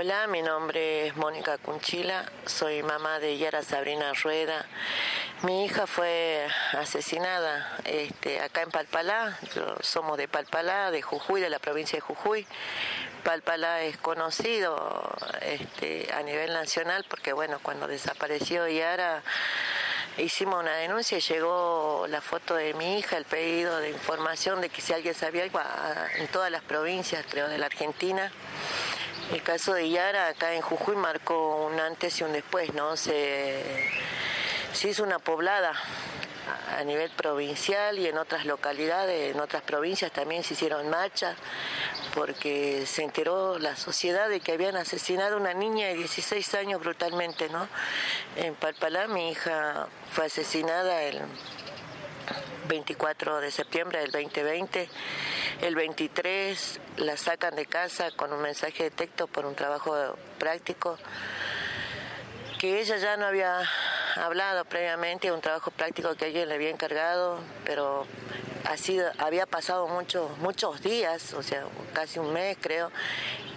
Hola, mi nombre es Mónica Cunchila, soy mamá de Yara Sabrina Rueda. Mi hija fue asesinada este, acá en Palpalá, somos de Palpalá, de Jujuy, de la provincia de Jujuy. Palpalá es conocido este, a nivel nacional porque, bueno, cuando desapareció Yara hicimos una denuncia y llegó la foto de mi hija, el pedido de información de que si alguien sabía algo en todas las provincias, creo, de la Argentina. El caso de Yara acá en Jujuy marcó un antes y un después, ¿no? Se, hizo una poblada a nivel provincial y en otras localidades, en otras provincias también se hicieron marchas porque se enteró la sociedad de que habían asesinado a una niña de 16 años brutalmente, ¿no? En Palpalá mi hija fue asesinada el 24 de septiembre del 2020. El 23 la sacan de casa con un mensaje de texto por un trabajo práctico que ella ya no había hablado previamente, un trabajo práctico que alguien le había encargado, pero así había pasado muchos muchos días, o sea, casi un mes creo,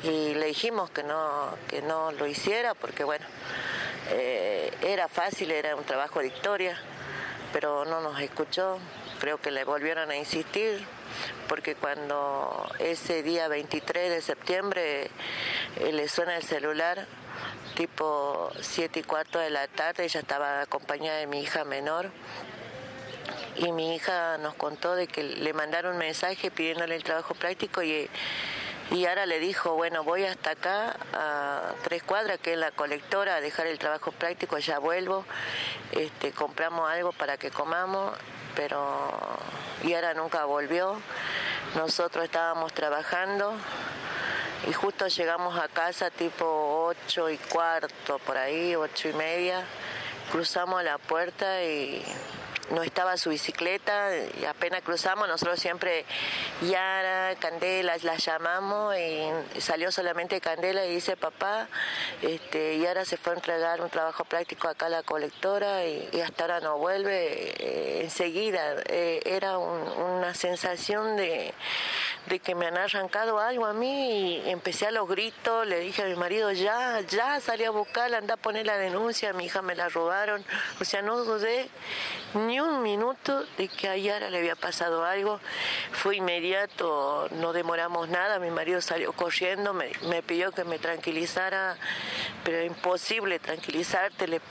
y le dijimos que no que no lo hiciera porque bueno, eh, era fácil, era un trabajo de historia, pero no nos escuchó, creo que le volvieron a insistir, porque cuando ese día 23 de septiembre eh, le suena el celular, tipo 7 y cuarto de la tarde, ella estaba acompañada de mi hija menor, y mi hija nos contó de que le mandaron un mensaje pidiéndole el trabajo práctico y, y ahora le dijo, bueno, voy hasta acá a tres cuadras, que es la colectora, a dejar el trabajo práctico, ya vuelvo, este, compramos algo para que comamos pero Yara nunca volvió. Nosotros estábamos trabajando y justo llegamos a casa tipo ocho y cuarto, por ahí, ocho y media. Cruzamos la puerta y no estaba su bicicleta y apenas cruzamos, nosotros siempre Yara, Candela, la llamamos y salió solamente Candela y dice papá, este, Yara se fue a entregar un trabajo práctico acá a la colectora y, hasta ahora no vuelve eh, enseguida. Eh, era una sensación de, de que me han arrancado algo a mí y empecé a los gritos, le dije a mi marido, ya, ya salí a buscarla, anda a poner la denuncia, mi hija me la robaron, o sea, no dudé ni un minuto de que a Yara le había pasado algo, fue inmediato, no demoramos nada, mi marido salió corriendo, me, me pidió que me tranquilizara, pero imposible tranquilizarte, le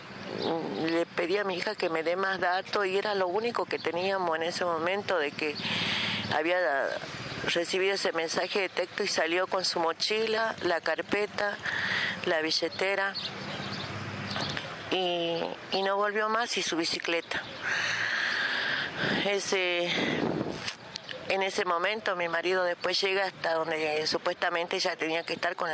le pedí a mi hija que me dé más datos y era lo único que teníamos en ese momento de que había recibido ese mensaje de texto y salió con su mochila, la carpeta, la billetera y, no volvió más y su bicicleta. Ese, en ese momento mi marido después llega hasta donde supuestamente ella tenía que estar con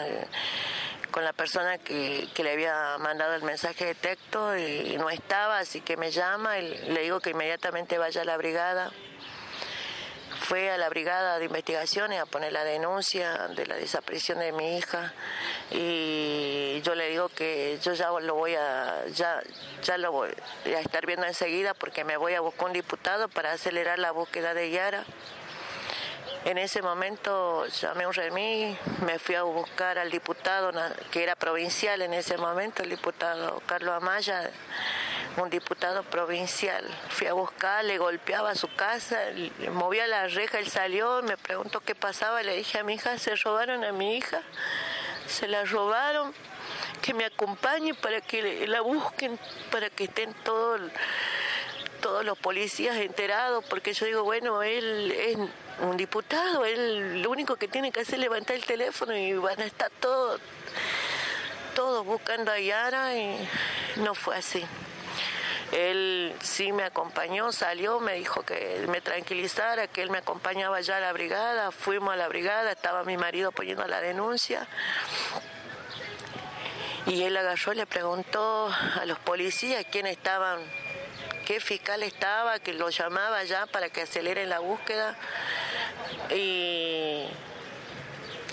con la persona que, que, le había mandado el mensaje de texto y no estaba, así que me llama y le digo que inmediatamente vaya a la brigada fue a la brigada de investigaciones a poner la denuncia de la desaparición de mi hija y yo le digo que yo ya lo voy a ya ya lo voy a estar viendo enseguida porque me voy a buscar un diputado para acelerar la búsqueda de Yara. En ese momento llamé a un remí, me fui a buscar al diputado que era provincial en ese momento, el diputado Carlos Amaya un diputado provincial. Fui a buscar, le golpeaba su casa, le movía la reja, él salió, me preguntó qué pasaba, le dije a mi hija, se robaron a mi hija, se la robaron, que me acompañe para que la busquen, para que estén todos todos los policías enterados, porque yo digo, bueno, él es un diputado, él lo único que tiene que hacer es levantar el teléfono y van a estar todos, todos buscando a Yara y no fue así. Él sí me acompañó, salió, me dijo que me tranquilizara, que él me acompañaba ya a la brigada, fuimos a la brigada, estaba mi marido poniendo la denuncia. Y él agarró y le preguntó a los policías quién estaban, qué fiscal estaba, que lo llamaba ya para que aceleren la búsqueda. Y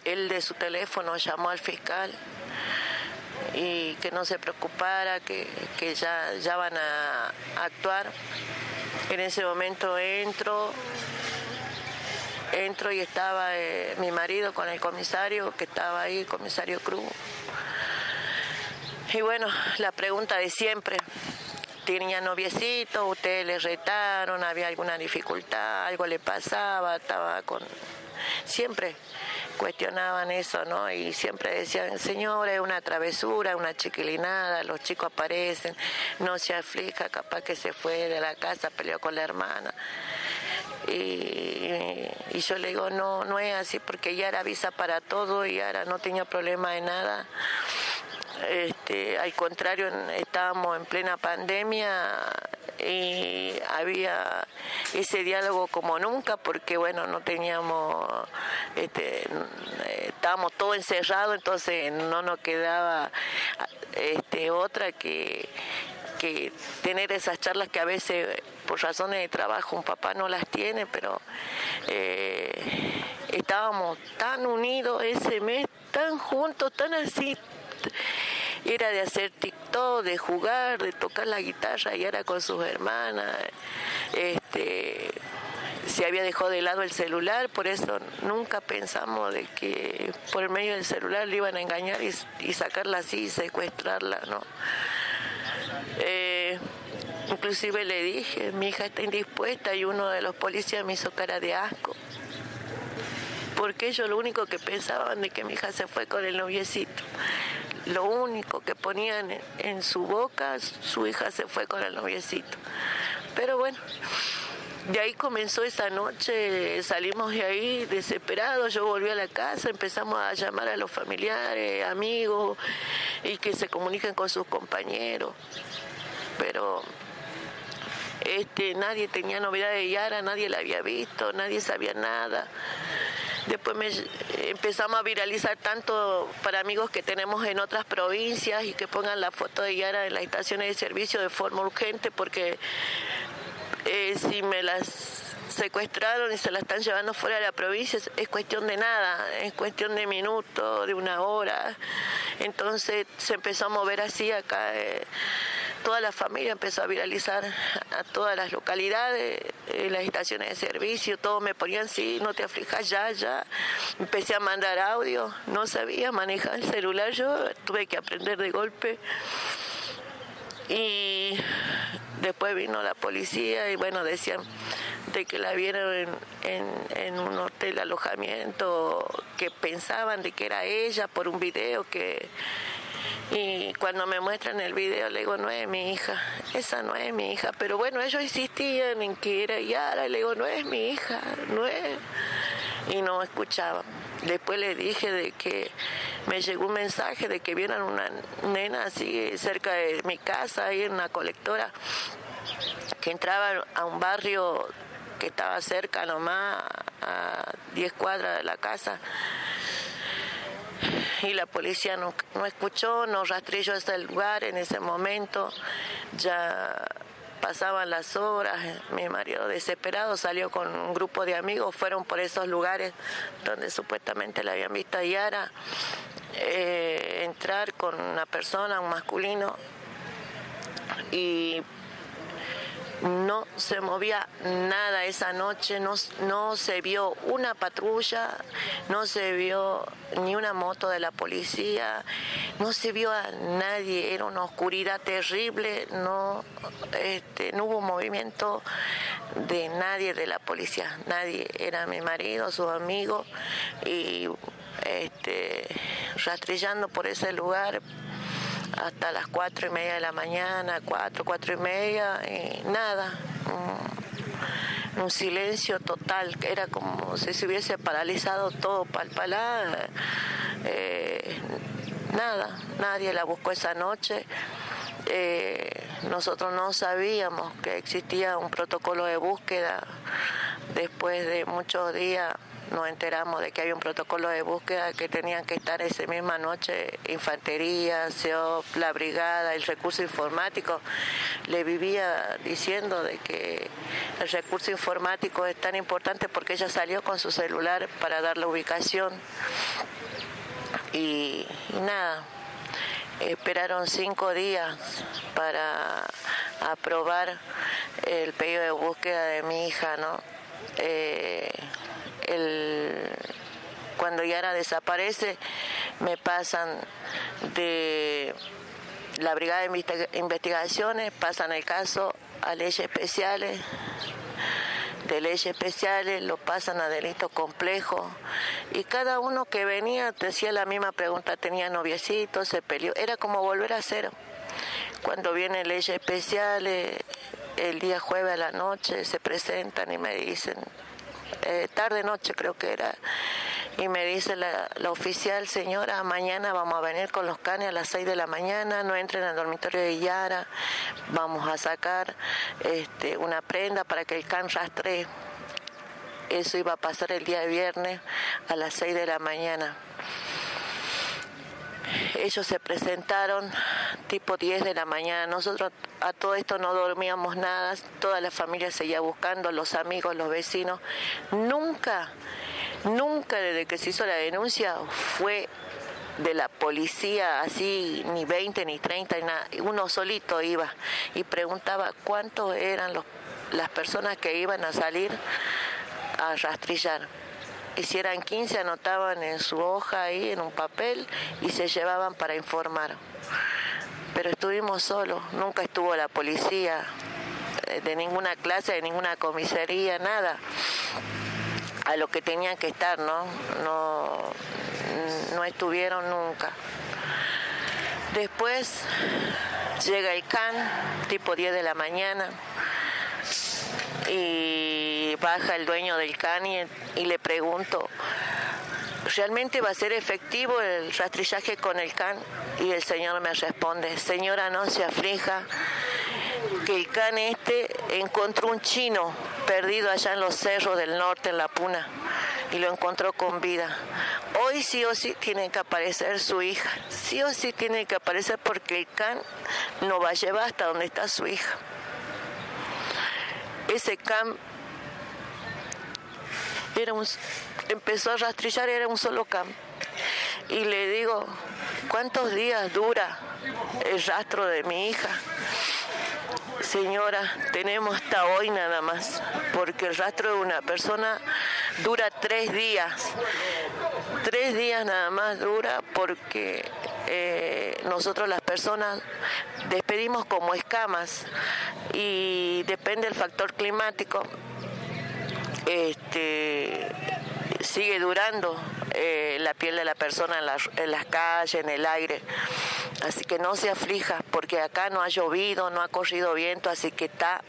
él de su teléfono llamó al fiscal y que no se preocupara, que, ya, ya van a actuar. En ese momento entro, entro y estaba eh, mi marido con el comisario que estaba ahí, el comisario Cruz. Y bueno, la pregunta de siempre. Tenía noviecito, ustedes le retaron, había alguna dificultad, algo le pasaba, estaba con... Siempre cuestionaban eso, ¿no? Y siempre decían, señora, es una travesura, una chiquilinada, los chicos aparecen, no se aflija, capaz que se fue de la casa, peleó con la hermana. Y, yo le digo, no, no es así, porque ya era visa para todo y ahora no tenía problema de nada. Este, al contrario, estábamos en plena pandemia y había ese diálogo como nunca porque bueno no teníamos este, estábamos todos encerrados entonces no nos quedaba este, otra que, que tener esas charlas que a veces por razones de trabajo un papá no las tiene pero eh, estábamos tan unidos ese mes tan juntos tan así era de hacer TikTok, de jugar, de tocar la guitarra y era con sus hermanas. Este, se había dejado de lado el celular, por eso nunca pensamos de que por medio del celular le iban a engañar y, sacarla así y secuestrarla, ¿no? Eh, inclusive le dije, mi hija está indispuesta y uno de los policías me hizo cara de asco. Porque ellos lo único que pensaban de que mi hija se fue con el noviecito lo único que ponían en su boca, su hija se fue con el noviecito. Pero bueno, de ahí comenzó esa noche, salimos de ahí desesperados, yo volví a la casa, empezamos a llamar a los familiares, amigos, y que se comuniquen con sus compañeros. Pero este, nadie tenía novedad de Yara, nadie la había visto, nadie sabía nada. Después me, empezamos a viralizar tanto para amigos que tenemos en otras provincias y que pongan la foto de Yara en las estaciones de servicio de forma urgente porque eh, si me las secuestraron y se la están llevando fuera de la provincia, es cuestión de nada, es cuestión de minutos, de una hora. Entonces se empezó a mover así acá. Eh, toda la familia empezó a viralizar a todas las localidades, eh, las estaciones de servicio, todos me ponían, sí, no te aflijas, ya, ya. Empecé a mandar audio, no sabía manejar el celular, yo tuve que aprender de golpe. Y después vino la policía y bueno, decían de que la vieron en, un hotel alojamiento, que pensaban de que era ella por un video que y cuando me muestran el video le digo, no es mi hija, esa no es mi hija. Pero bueno, ellos insistían en que era Yara, y le digo, no es mi hija, no es. Y no escuchaban. Después le dije de que me llegó un mensaje de que vieron una nena así cerca de mi casa, ahí en una colectora, que entraba a un barrio que estaba cerca nomás, a 10 cuadras de la casa y la policía no, escuchó, nos rastrilló hasta el lugar en ese momento, ya pasaban las horas, mi marido desesperado salió con un grupo de amigos, fueron por esos lugares donde supuestamente la habían visto a Yara, eh, entrar con una persona, un masculino, y no se movía nada esa noche, no, no se vio una patrulla, no se vio ni una moto de la policía, no se vio a nadie, era una oscuridad terrible, no, este, no hubo movimiento de nadie de la policía, nadie, era mi marido, su amigo y este, rastrillando por ese lugar hasta las cuatro y media de la mañana, cuatro, cuatro y media, y nada, un, silencio total, que era como si se hubiese paralizado todo palpalá, eh, nada, nadie la buscó esa noche. Eh, nosotros no sabíamos que existía un protocolo de búsqueda después de muchos días nos enteramos de que había un protocolo de búsqueda que tenían que estar esa misma noche infantería, SEOP, la brigada, el recurso informático. Le vivía diciendo de que el recurso informático es tan importante porque ella salió con su celular para dar la ubicación y, nada, esperaron cinco días para aprobar el pedido de búsqueda de mi hija, ¿no? Eh, el, cuando Yara desaparece, me pasan de la Brigada de Investigaciones pasan el caso a leyes especiales, de leyes especiales lo pasan a delitos complejos y cada uno que venía decía la misma pregunta, tenía noviecitos, se peleó, era como volver a cero. Cuando vienen leyes especiales, el día jueves a la noche se presentan y me dicen, eh, tarde noche creo que era, y me dice la, oficial, señora, mañana vamos a venir con los canes a las 6 de la mañana, no entren al dormitorio de Yara, vamos a sacar este, una prenda para que el can rastree. Eso iba a pasar el día de viernes a las 6 de la mañana. Ellos se presentaron tipo 10 de la mañana. Nosotros a todo esto no dormíamos nada, toda la familia seguía buscando, los amigos, los vecinos. Nunca Nunca desde que se hizo la denuncia fue de la policía así ni 20 ni 30 nada. Uno solito iba y preguntaba cuántos eran los, las personas que iban a salir a rastrillar. Y si eran 15 anotaban en su hoja ahí en un papel y se llevaban para informar. Pero estuvimos solos, nunca estuvo la policía eh, de ninguna clase, de ninguna comisaría, nada a lo que tenían que estar, ¿no? No, no estuvieron nunca. Después llega el CAN, tipo 10 de la mañana, y baja el dueño del CAN y, le pregunto, ¿realmente va a ser efectivo el rastrillaje con el CAN? Y el señor me responde, señora, no se aflija, que el can este encontró un chino perdido allá en los cerros del norte, en la Puna, y lo encontró con vida. Hoy sí o sí tiene que aparecer su hija, sí o sí tiene que aparecer porque el can no va a llevar hasta donde está su hija. Ese can era un, empezó a rastrillar, era un solo can. Y le digo, ¿cuántos días dura el rastro de mi hija? Señora, tenemos hasta hoy nada más, porque el rastro de una persona dura tres días. Tres días nada más dura porque eh, nosotros las personas despedimos como escamas y depende del factor climático. Este, sigue durando eh, la piel de la persona en, en, las calles, en el aire. Así que no se aflija, porque acá no ha llovido, no ha corrido viento, así que está,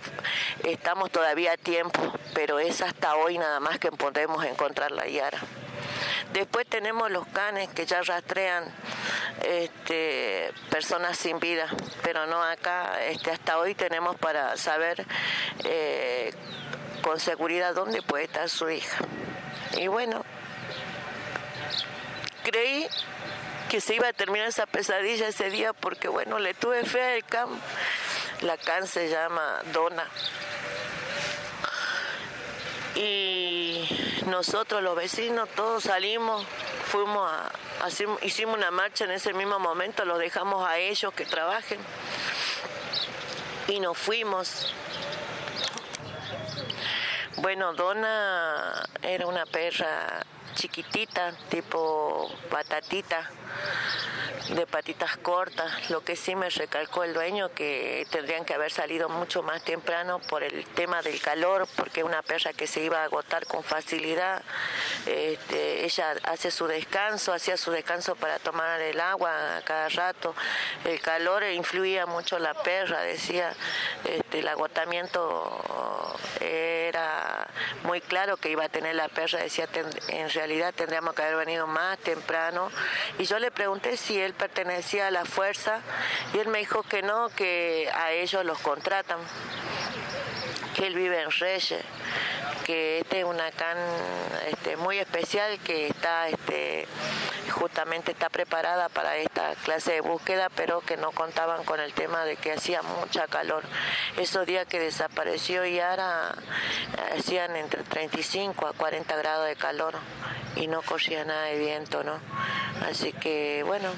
estamos todavía a tiempo, pero es hasta hoy nada más que podemos encontrar la Yara. Después tenemos los canes que ya rastrean este, personas sin vida, pero no acá, este, hasta hoy tenemos para saber eh, con seguridad dónde puede estar su hija. Y bueno, creí que se iba a terminar esa pesadilla ese día porque bueno, le tuve fe al CAM. La CAN se llama Dona. Y nosotros los vecinos todos salimos, fuimos a, hicimos una marcha en ese mismo momento, los dejamos a ellos que trabajen y nos fuimos. Bueno, Dona era una perra chiquitita, tipo patatita de patitas cortas. Lo que sí me recalcó el dueño que tendrían que haber salido mucho más temprano por el tema del calor, porque una perra que se iba a agotar con facilidad. Este, ella hace su descanso, hacía su descanso para tomar el agua a cada rato. El calor influía mucho la perra, decía, este, el agotamiento era muy claro que iba a tener la perra, decía, en realidad tendríamos que haber venido más temprano. Y yo le pregunté si él pertenecía a la fuerza y él me dijo que no, que a ellos los contratan, que él vive en Reyes, que este es una can este, muy especial que está este, justamente está preparada para esta clase de búsqueda, pero que no contaban con el tema de que hacía mucha calor. Esos días que desapareció Yara hacían entre 35 a 40 grados de calor y no corría nada de viento, ¿no? Así que bueno,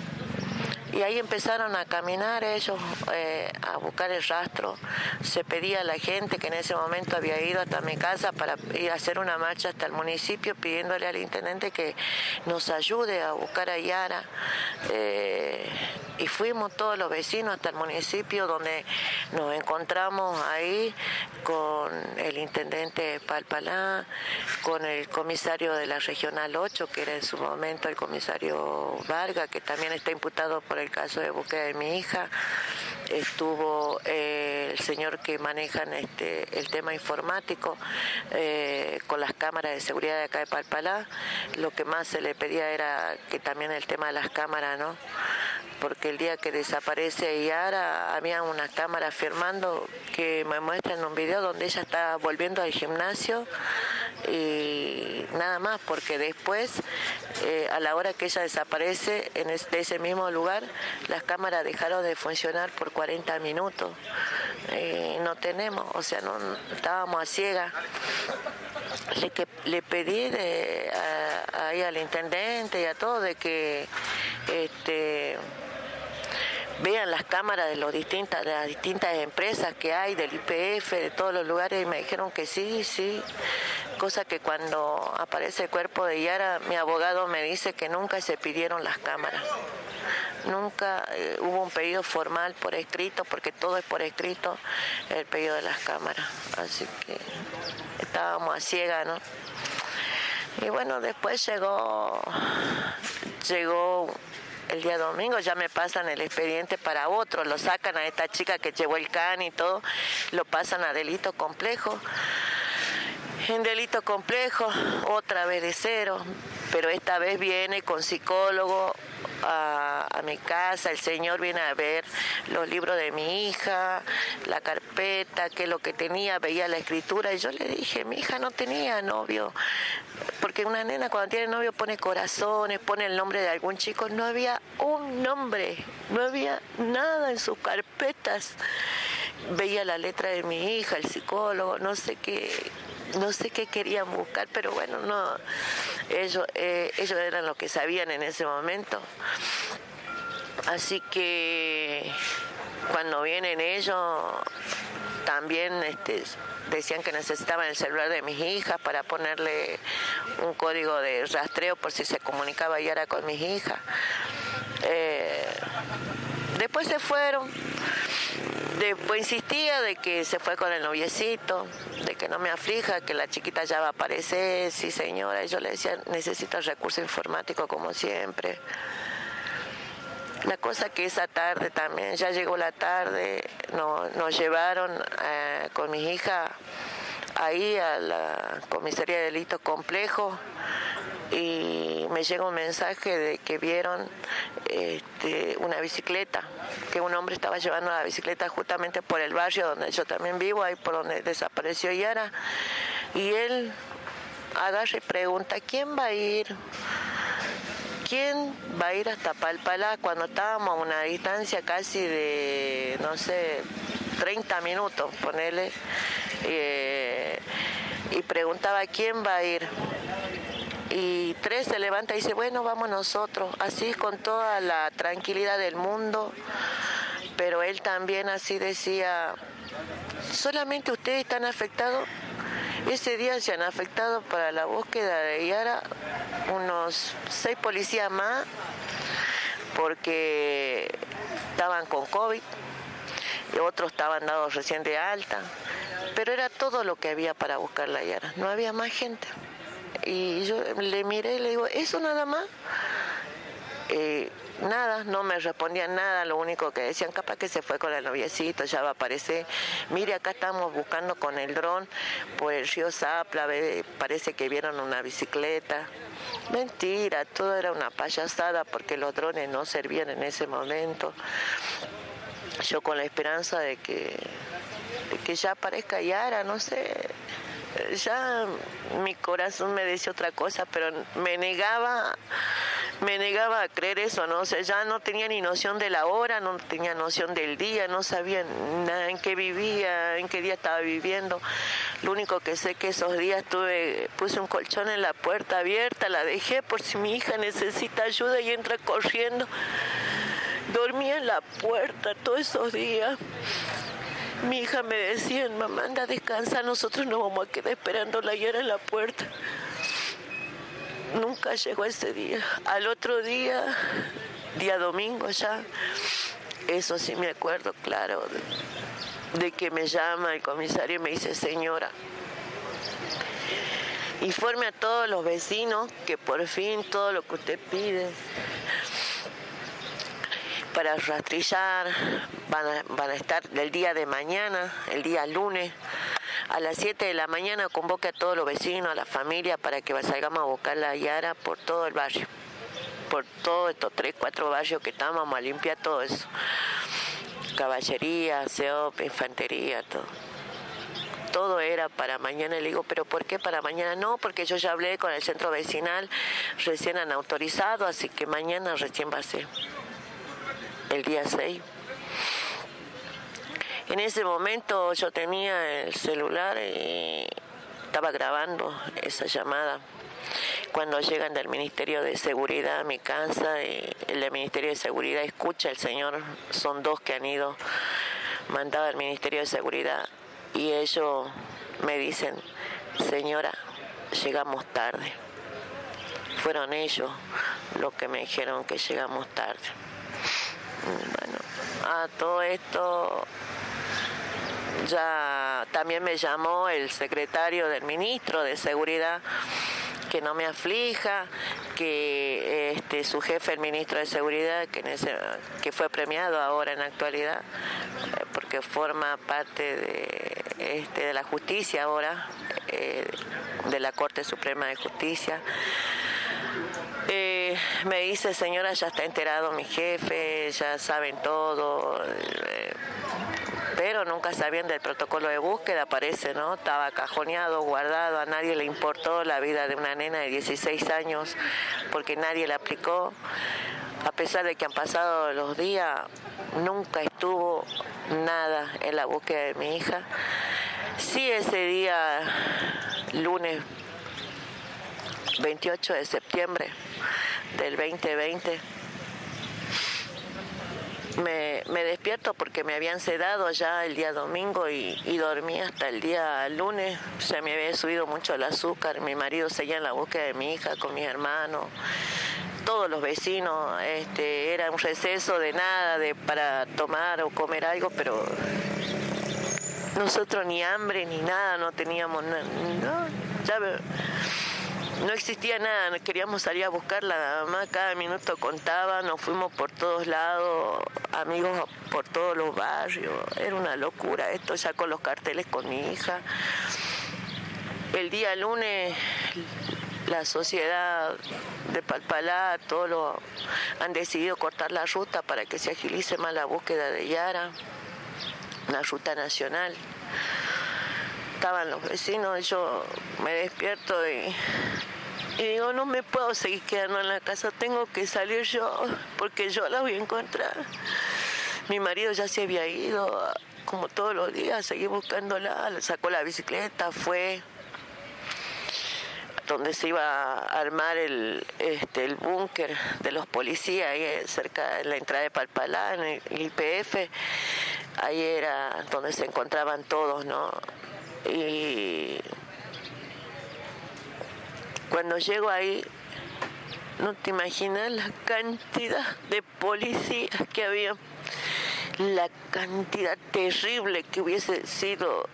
y ahí empezaron a caminar ellos, eh, a buscar el rastro. Se pedía a la gente que en ese momento había ido hasta mi casa para ir a hacer una marcha hasta el municipio pidiéndole al intendente que nos ayude a buscar a Yara. Eh, y fuimos todos los vecinos hasta el municipio donde nos encontramos ahí con el intendente Palpalá, con el comisario de la Regional 8, que era en su momento el comisario Varga, que también está imputado por el caso de búsqueda de mi hija. Estuvo eh, el señor que maneja este, el tema informático eh, con las cámaras de seguridad de acá de Palpalá. Lo que más se le pedía era que también el tema de las cámaras, ¿no? porque el día que desaparece Yara había una cámara firmando que me muestran un video donde ella está volviendo al gimnasio y nada más, porque después, eh, a la hora que ella desaparece en ese mismo lugar, las cámaras dejaron de funcionar por 40 minutos. y no tenemos, o sea, no estábamos a ciega. Le, que, le pedí de, ahí al intendente y a todo de que este, vean las cámaras de, los distintas, de las distintas empresas que hay, del IPF, de todos los lugares, y me dijeron que sí, sí. Cosa que cuando aparece el cuerpo de Yara, mi abogado me dice que nunca se pidieron las cámaras. Nunca eh, hubo un pedido formal por escrito, porque todo es por escrito, el pedido de las cámaras. Así que estábamos a ciega, ¿no? Y bueno, después llegó, llegó el día domingo ya me pasan el expediente para otro, lo sacan a esta chica que llevó el can y todo, lo pasan a delito complejo. En delito complejo, otra vez de cero, pero esta vez viene con psicólogo, a, mi casa, el Señor viene a ver los libros de mi hija, la carpeta, que lo que tenía, veía la escritura, y yo le dije, mi hija no tenía novio, porque una nena cuando tiene novio pone corazones, pone el nombre de algún chico, no había un nombre, no había nada en sus carpetas. Veía la letra de mi hija, el psicólogo, no sé qué, no sé qué querían buscar, pero bueno, no, ellos, eh, ellos eran los que sabían en ese momento. Así que cuando vienen ellos, también este, decían que necesitaban el celular de mis hijas para ponerle un código de rastreo por si se comunicaba Yara con mis hijas. Eh, después se fueron Después insistía de que se fue con el noviecito, de que no me aflija, que la chiquita ya va a aparecer, sí señora. Y yo le decía, necesito el recurso informático como siempre. La cosa que esa tarde también, ya llegó la tarde, nos llevaron eh, con mi hija ahí a la comisaría de delitos complejos y me llega un mensaje de que vieron este, una bicicleta, que un hombre estaba llevando la bicicleta justamente por el barrio donde yo también vivo, ahí por donde desapareció Yara, y él agarra y pregunta, ¿quién va a ir? ¿Quién va a ir hasta Palpalá cuando estábamos a una distancia casi de, no sé, 30 minutos, ponele? Eh, y preguntaba, ¿quién va a ir? Y tres se levanta y dice, bueno, vamos nosotros, así con toda la tranquilidad del mundo, pero él también así decía, solamente ustedes están afectados, ese día se han afectado para la búsqueda de Yara unos seis policías más, porque estaban con COVID, y otros estaban dados recién de alta, pero era todo lo que había para buscar la Yara, no había más gente. Y yo le miré y le digo, ¿eso nada más? Eh, nada, no me respondían nada, lo único que decían, capaz que se fue con el noviecito, ya va a aparecer. Mire, acá estamos buscando con el dron por el río Zapla, parece que vieron una bicicleta. Mentira, todo era una payasada porque los drones no servían en ese momento. Yo con la esperanza de que, de que ya aparezca Yara, no sé, ya mi corazón me decía otra cosa, pero me negaba, me negaba a creer eso, ¿no? O ya no tenía ni noción de la hora, no tenía noción del día, no sabía nada en qué vivía, en qué día estaba viviendo. Lo único que sé que esos días tuve, puse un colchón en la puerta abierta, la dejé por si mi hija necesita ayuda y entra corriendo. Dormía en la puerta todos esos días. Mi hija me decía, mamá, anda a descansar, nosotros nos vamos a quedar esperando la en la puerta. Nunca llegó ese día. Al otro día día domingo ya. Eso sí me acuerdo, claro, de que me llama el comisario y me dice, señora, informe a todos los vecinos que por fin todo lo que usted pide para rastrillar van a, van a estar el día de mañana, el día lunes, a las 7 de la mañana convoque a todos los vecinos, a la familia, para que salgamos a buscar la Yara por todo el barrio, por todos estos tres, cuatro barrios que estamos, a limpiar todo eso. Caballería, SEOP, infantería, todo todo era para mañana. Le digo, ¿pero por qué para mañana? No, porque yo ya hablé con el centro vecinal, recién han autorizado, así que mañana recién va a ser el día 6. En ese momento yo tenía el celular y estaba grabando esa llamada. Cuando llegan del Ministerio de Seguridad a mi casa, y el Ministerio de Seguridad escucha el señor, son dos que han ido mandado al Ministerio de Seguridad y ellos me dicen, señora, llegamos tarde. Fueron ellos los que me dijeron que llegamos tarde. Bueno, a todo esto ya también me llamó el secretario del ministro de Seguridad que no me aflija, que este, su jefe, el ministro de Seguridad, que, que fue premiado ahora en la actualidad, porque forma parte de, este, de la justicia ahora, eh, de la Corte Suprema de Justicia. Eh, me dice, señora, ya está enterado mi jefe, ya saben todo pero nunca sabían del protocolo de búsqueda, parece, ¿no? Estaba cajoneado, guardado, a nadie le importó la vida de una nena de 16 años porque nadie la aplicó. A pesar de que han pasado los días, nunca estuvo nada en la búsqueda de mi hija. Sí, ese día, lunes 28 de septiembre del 2020, me, despierto porque me habían sedado ya el día domingo y, dormí hasta el día lunes. Se me había subido mucho el azúcar. Mi marido seguía en la búsqueda de mi hija con mis hermanos. Todos los vecinos, este, era un receso de nada, de para tomar o comer algo, pero nosotros ni hambre ni nada, no teníamos. No, ya no existía nada, queríamos salir a buscarla, nada más cada minuto contaba, nos fuimos por todos lados, amigos por todos los barrios, era una locura esto ya con los carteles con mi hija. El día lunes la sociedad de Palpalá, todos lo, han decidido cortar la ruta para que se agilice más la búsqueda de Yara, una ruta nacional estaban los vecinos, yo me despierto y, digo, no me puedo seguir quedando en la casa, tengo que salir yo, porque yo la voy a encontrar. Mi marido ya se había ido, como todos los días, seguí buscándola, sacó la bicicleta, fue donde se iba a armar el, este, el búnker de los policías, ahí cerca de la entrada de Palpalá, en el IPF, ahí era donde se encontraban todos, ¿no? Y cuando llego ahí, no te imaginas la cantidad de policías que había, la cantidad terrible que hubiese sido,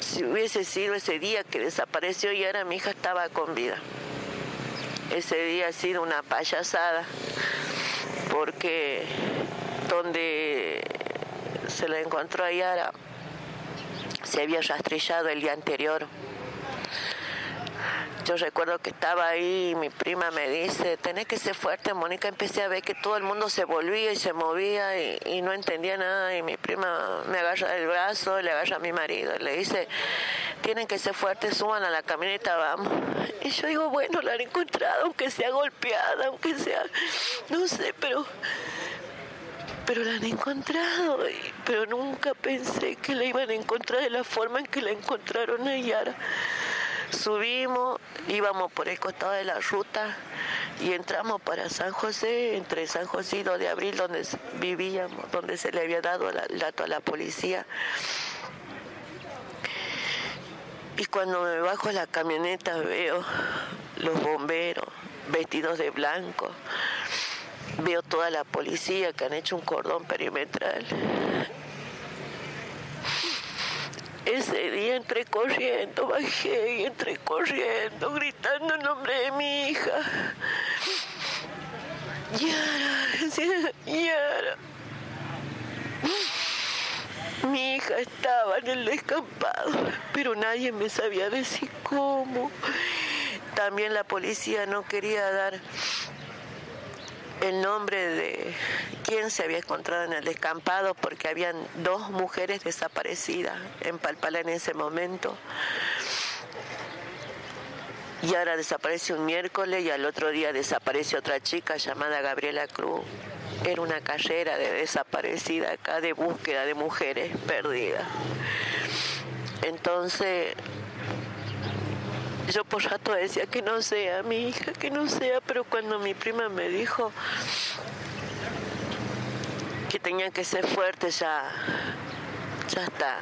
si hubiese sido ese día que desapareció y ahora mi hija estaba con vida. Ese día ha sido una payasada, porque donde se la encontró a Yara se había rastrillado el día anterior. Yo recuerdo que estaba ahí y mi prima me dice, tenés que ser fuerte, Mónica. Empecé a ver que todo el mundo se volvía y se movía y, no entendía nada. Y mi prima me agarra el brazo, le agarra a mi marido y le dice, tienen que ser fuertes, suban a la camioneta, vamos. Y yo digo, bueno, la han encontrado, aunque sea golpeada, aunque sea, no sé, pero pero la han encontrado, pero nunca pensé que la iban a encontrar de la forma en que la encontraron a. Subimos, íbamos por el costado de la ruta y entramos para San José, entre San José y 2 de abril, donde vivíamos, donde se le había dado el dato a la policía. Y cuando me bajo la camioneta veo los bomberos vestidos de blanco, veo toda la policía que han hecho un cordón perimetral. Ese día entré corriendo, bajé y entré corriendo, gritando el nombre de mi hija. Yara, Yara. Mi hija estaba en el descampado, pero nadie me sabía decir cómo. También la policía no quería dar el nombre de quién se había encontrado en el descampado porque habían dos mujeres desaparecidas en Palpala en ese momento. Y ahora desaparece un miércoles y al otro día desaparece otra chica llamada Gabriela Cruz. Era una carrera de desaparecida acá, de búsqueda de mujeres perdidas. Entonces, yo por rato decía que no sea mi hija, que no sea, pero cuando mi prima me dijo que tenía que ser fuerte, ya, ya está.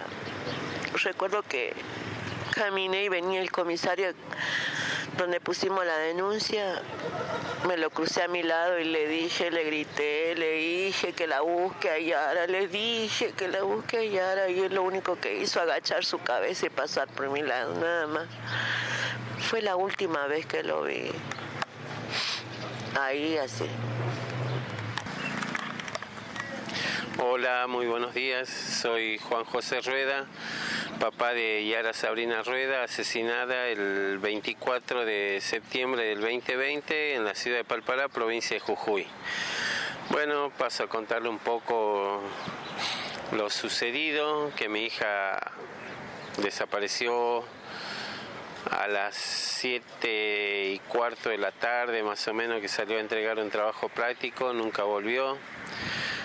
Recuerdo que caminé y venía el comisario donde pusimos la denuncia, me lo crucé a mi lado y le dije, le grité, le dije que la busque a Yara, le dije que la busque a Yara y él lo único que hizo agachar su cabeza y pasar por mi lado, nada más. Fue la última vez que lo vi. Ahí así. Hola, muy buenos días. Soy Juan José Rueda, papá de Yara Sabrina Rueda, asesinada el 24 de septiembre del 2020 en la ciudad de Palpalá, provincia de Jujuy. Bueno, paso a contarle un poco lo sucedido, que mi hija desapareció a las 7 y cuarto de la tarde, más o menos, que salió a entregar un trabajo práctico, nunca volvió.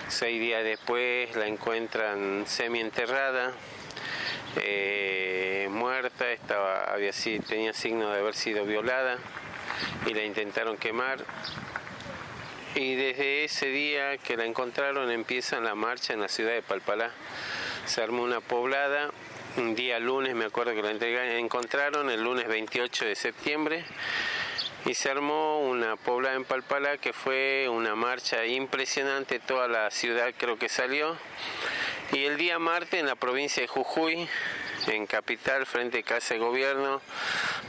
Seis días después la encuentran semi-enterrada, eh, muerta, estaba, había, tenía signo de haber sido violada y la intentaron quemar. Y desde ese día que la encontraron empieza la marcha en la ciudad de Palpalá. Se armó una poblada, un día lunes me acuerdo que la encontraron, el lunes 28 de septiembre y se armó una poblada en Palpalá que fue una marcha impresionante, toda la ciudad creo que salió. Y el día martes en la provincia de Jujuy, en capital, frente a Casa de Gobierno,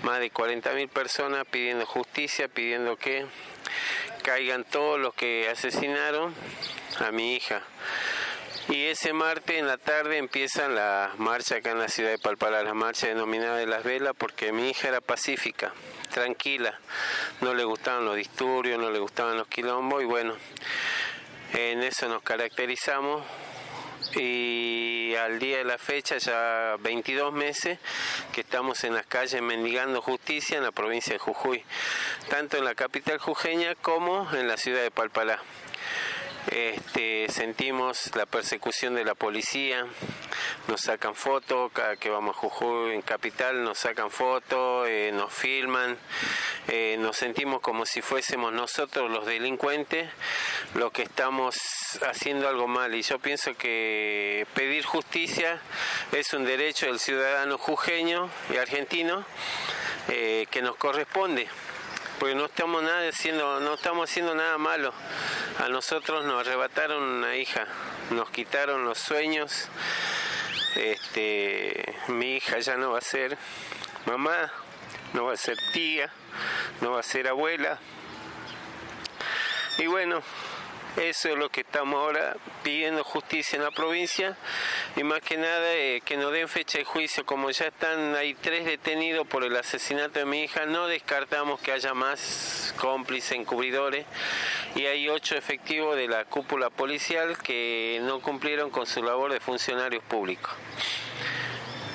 más de 40.000 personas pidiendo justicia, pidiendo que caigan todos los que asesinaron a mi hija. Y ese martes en la tarde empieza la marcha acá en la ciudad de Palpalá, la marcha denominada de las velas, porque mi hija era pacífica, tranquila, no le gustaban los disturbios, no le gustaban los quilombos y bueno, en eso nos caracterizamos y al día de la fecha, ya 22 meses, que estamos en las calles mendigando justicia en la provincia de Jujuy, tanto en la capital jujeña como en la ciudad de Palpalá. Este, sentimos la persecución de la policía, nos sacan fotos, cada que vamos a Jujuy en Capital nos sacan fotos, eh, nos filman, eh, nos sentimos como si fuésemos nosotros los delincuentes los que estamos haciendo algo mal. Y yo pienso que pedir justicia es un derecho del ciudadano jujeño y argentino eh, que nos corresponde. Porque no estamos nada haciendo, no estamos haciendo nada malo. A nosotros nos arrebataron una hija, nos quitaron los sueños. Este, mi hija ya no va a ser mamá, no va a ser tía, no va a ser abuela. Y bueno, eso es lo que estamos ahora pidiendo justicia en la provincia y más que nada eh, que nos den fecha de juicio. Como ya están, hay tres detenidos por el asesinato de mi hija, no descartamos que haya más cómplices, encubridores y hay ocho efectivos de la cúpula policial que no cumplieron con su labor de funcionarios públicos.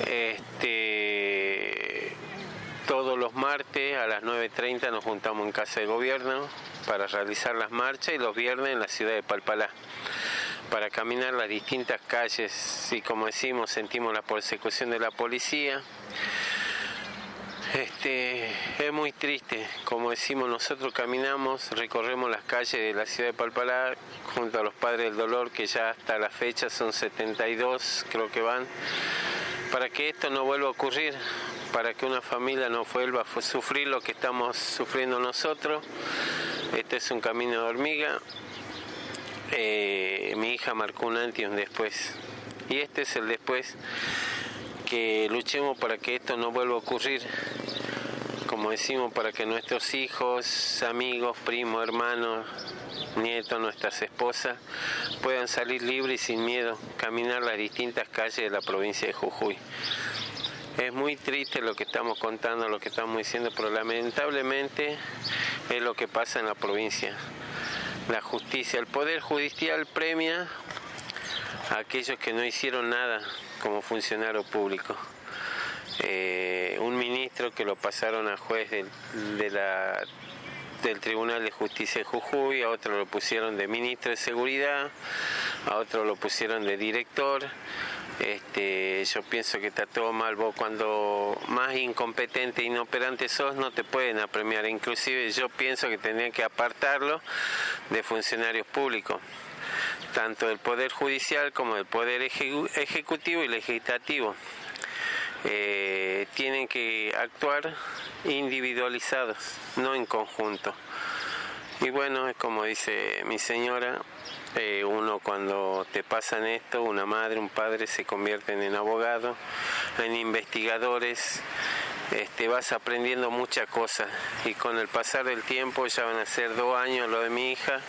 Este, todos los martes a las 9.30 nos juntamos en Casa de Gobierno para realizar las marchas y los viernes en la ciudad de Palpalá para caminar las distintas calles. Y como decimos sentimos la persecución de la policía. Este, es muy triste, como decimos nosotros caminamos, recorremos las calles de la ciudad de Palpalá junto a los padres del dolor que ya hasta la fecha son 72 creo que van, para que esto no vuelva a ocurrir, para que una familia no vuelva a sufrir lo que estamos sufriendo nosotros Este es un camino de hormiga. Eh, mi hija marcó un antes y un después. Y este es el después que luchemos para que esto no vuelva a ocurrir. Como decimos, para que nuestros hijos, amigos, primos, hermanos, nietos, nuestras esposas puedan salir libres y sin miedo, caminar las distintas calles de la provincia de Jujuy. Es muy triste lo que estamos contando, lo que estamos diciendo, pero lamentablemente es lo que pasa en la provincia. La justicia, el poder judicial premia a aquellos que no hicieron nada como funcionario público. Eh, un ministro que lo pasaron a juez del Tribunal de Justicia de Jujuy, a otro lo pusieron de ministro de Seguridad, a otro lo pusieron de director. Este, yo pienso que está todo mal. Vos cuando más incompetente e inoperante sos no te pueden apremiar. Inclusive yo pienso que tendrían que apartarlo de funcionarios públicos, tanto del Poder Judicial como del Poder Ejecutivo y Legislativo. Eh, tienen que actuar individualizados, no en conjunto. Y bueno, es como dice mi señora, eh, uno cuando te pasan esto, una madre, un padre se convierten en abogados, en investigadores, este, vas aprendiendo muchas cosas y con el pasar del tiempo, ya van a ser dos años lo de mi hija,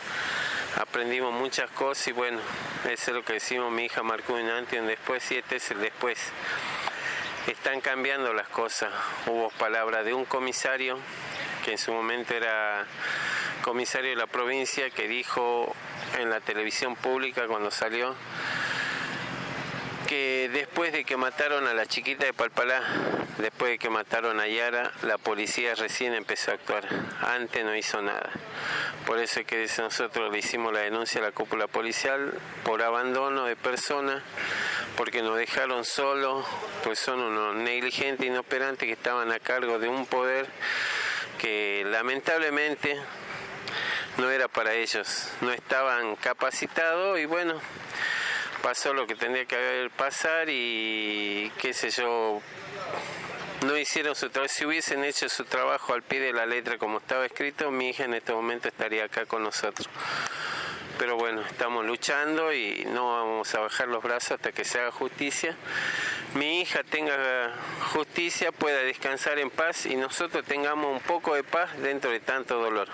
aprendimos muchas cosas y bueno, eso es lo que decimos, mi hija marcó un antes y un después y este es el después están cambiando las cosas. Hubo palabras de un comisario, que en su momento era comisario de la provincia, que dijo en la televisión pública cuando salió que después de que mataron a la chiquita de Palpalá, después de que mataron a Yara, la policía recién empezó a actuar. Antes no hizo nada. Por eso es que nosotros le hicimos la denuncia a la cúpula policial por abandono de personas porque nos dejaron solos, pues son unos negligentes, inoperantes que estaban a cargo de un poder que lamentablemente no era para ellos, no estaban capacitados y bueno, pasó lo que tendría que haber pasar y qué sé yo, no hicieron su trabajo. Si hubiesen hecho su trabajo al pie de la letra como estaba escrito, mi hija en este momento estaría acá con nosotros pero bueno, estamos luchando y no vamos a bajar los brazos hasta que se haga justicia. Mi hija tenga justicia, pueda descansar en paz y nosotros tengamos un poco de paz dentro de tanto dolor.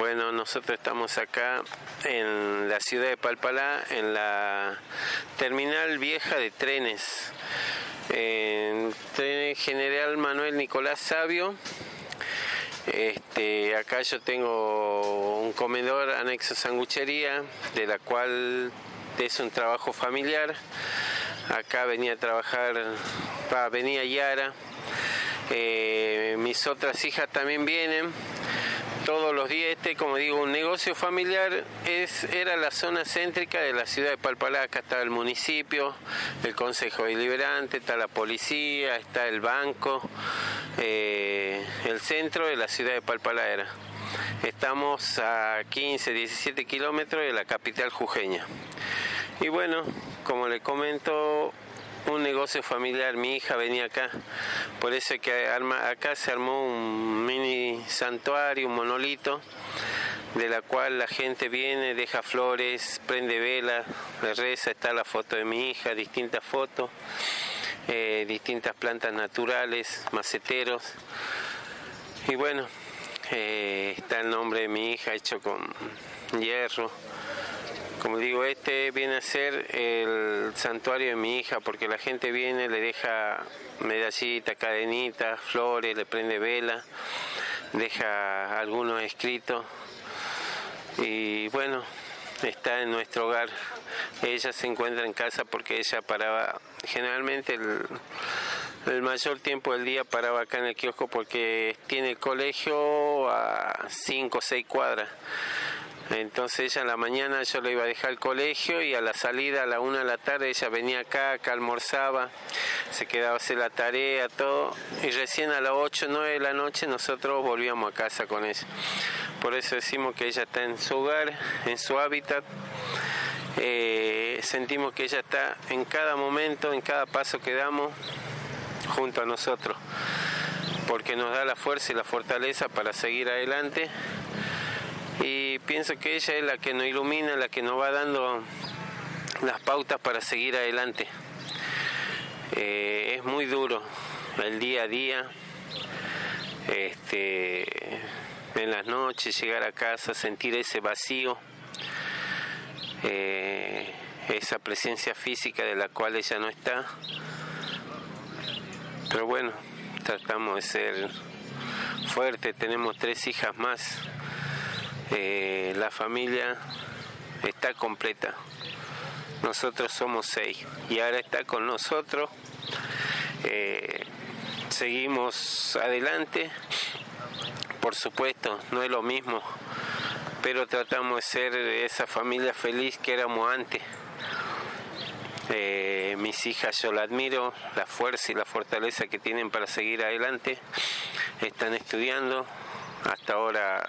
Bueno, nosotros estamos acá en la ciudad de Palpalá, en la terminal vieja de trenes, en Tren General Manuel Nicolás Sabio, este, acá yo tengo un comedor anexo sanguchería, de la cual es un trabajo familiar. Acá venía a trabajar, venía Yara. Eh, mis otras hijas también vienen todos los días. Este, como digo, un negocio familiar es, era la zona céntrica de la ciudad de Palpalá. Acá está el municipio, el Consejo Deliberante, está la policía, está el banco, eh, el centro de la ciudad de Palpalá era. Estamos a 15, 17 kilómetros de la capital jujeña. Y bueno, como le comento, un negocio familiar, mi hija venía acá, por eso que acá se armó un mini santuario, un monolito, de la cual la gente viene, deja flores, prende velas, reza, está la foto de mi hija, distintas fotos, eh, distintas plantas naturales, maceteros, y bueno, eh, está el nombre de mi hija hecho con hierro, como digo, este viene a ser el santuario de mi hija porque la gente viene, le deja medallitas, cadenitas, flores, le prende vela, deja algunos escritos y bueno, está en nuestro hogar. Ella se encuentra en casa porque ella paraba, generalmente el, el mayor tiempo del día paraba acá en el kiosco porque tiene el colegio a 5 o 6 cuadras. Entonces ella en la mañana yo le iba a dejar al colegio y a la salida a la una de la tarde ella venía acá, acá almorzaba, se quedaba a hacer la tarea, todo. Y recién a las 8 o 9 de la noche nosotros volvíamos a casa con ella. Por eso decimos que ella está en su hogar, en su hábitat. Eh, sentimos que ella está en cada momento, en cada paso que damos, junto a nosotros porque nos da la fuerza y la fortaleza para seguir adelante. Y pienso que ella es la que nos ilumina, la que nos va dando las pautas para seguir adelante. Eh, es muy duro el día a día, este, en las noches llegar a casa, sentir ese vacío, eh, esa presencia física de la cual ella no está. Pero bueno, tratamos de ser fuertes, tenemos tres hijas más, eh, la familia está completa. Nosotros somos seis y ahora está con nosotros. Eh, seguimos adelante. Por supuesto, no es lo mismo, pero tratamos de ser esa familia feliz que éramos antes. Eh, mis hijas yo la admiro, la fuerza y la fortaleza que tienen para seguir adelante. Están estudiando, hasta ahora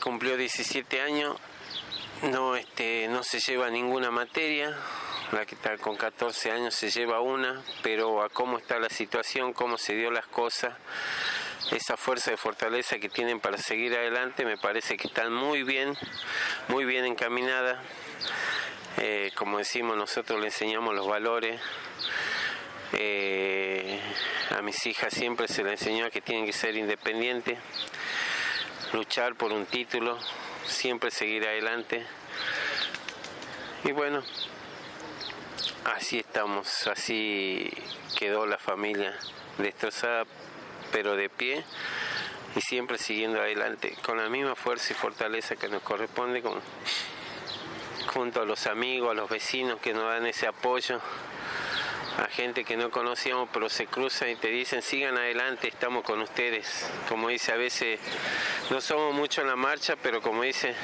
cumplió 17 años no, este, no se lleva ninguna materia, la que está con 14 años se lleva una, pero a cómo está la situación, cómo se dio las cosas, esa fuerza de fortaleza que tienen para seguir adelante, me parece que están muy bien, muy bien encaminadas. Eh, como decimos, nosotros le enseñamos los valores. Eh, a mis hijas siempre se les enseñó que tienen que ser independientes, luchar por un título, siempre seguir adelante. Y bueno, así estamos, así quedó la familia destrozada, pero de pie y siempre siguiendo adelante, con la misma fuerza y fortaleza que nos corresponde, con, junto a los amigos, a los vecinos que nos dan ese apoyo a gente que no conocíamos, pero se cruzan y te dicen, sigan adelante, estamos con ustedes. Como dice, a veces no somos mucho en la marcha, pero como dice,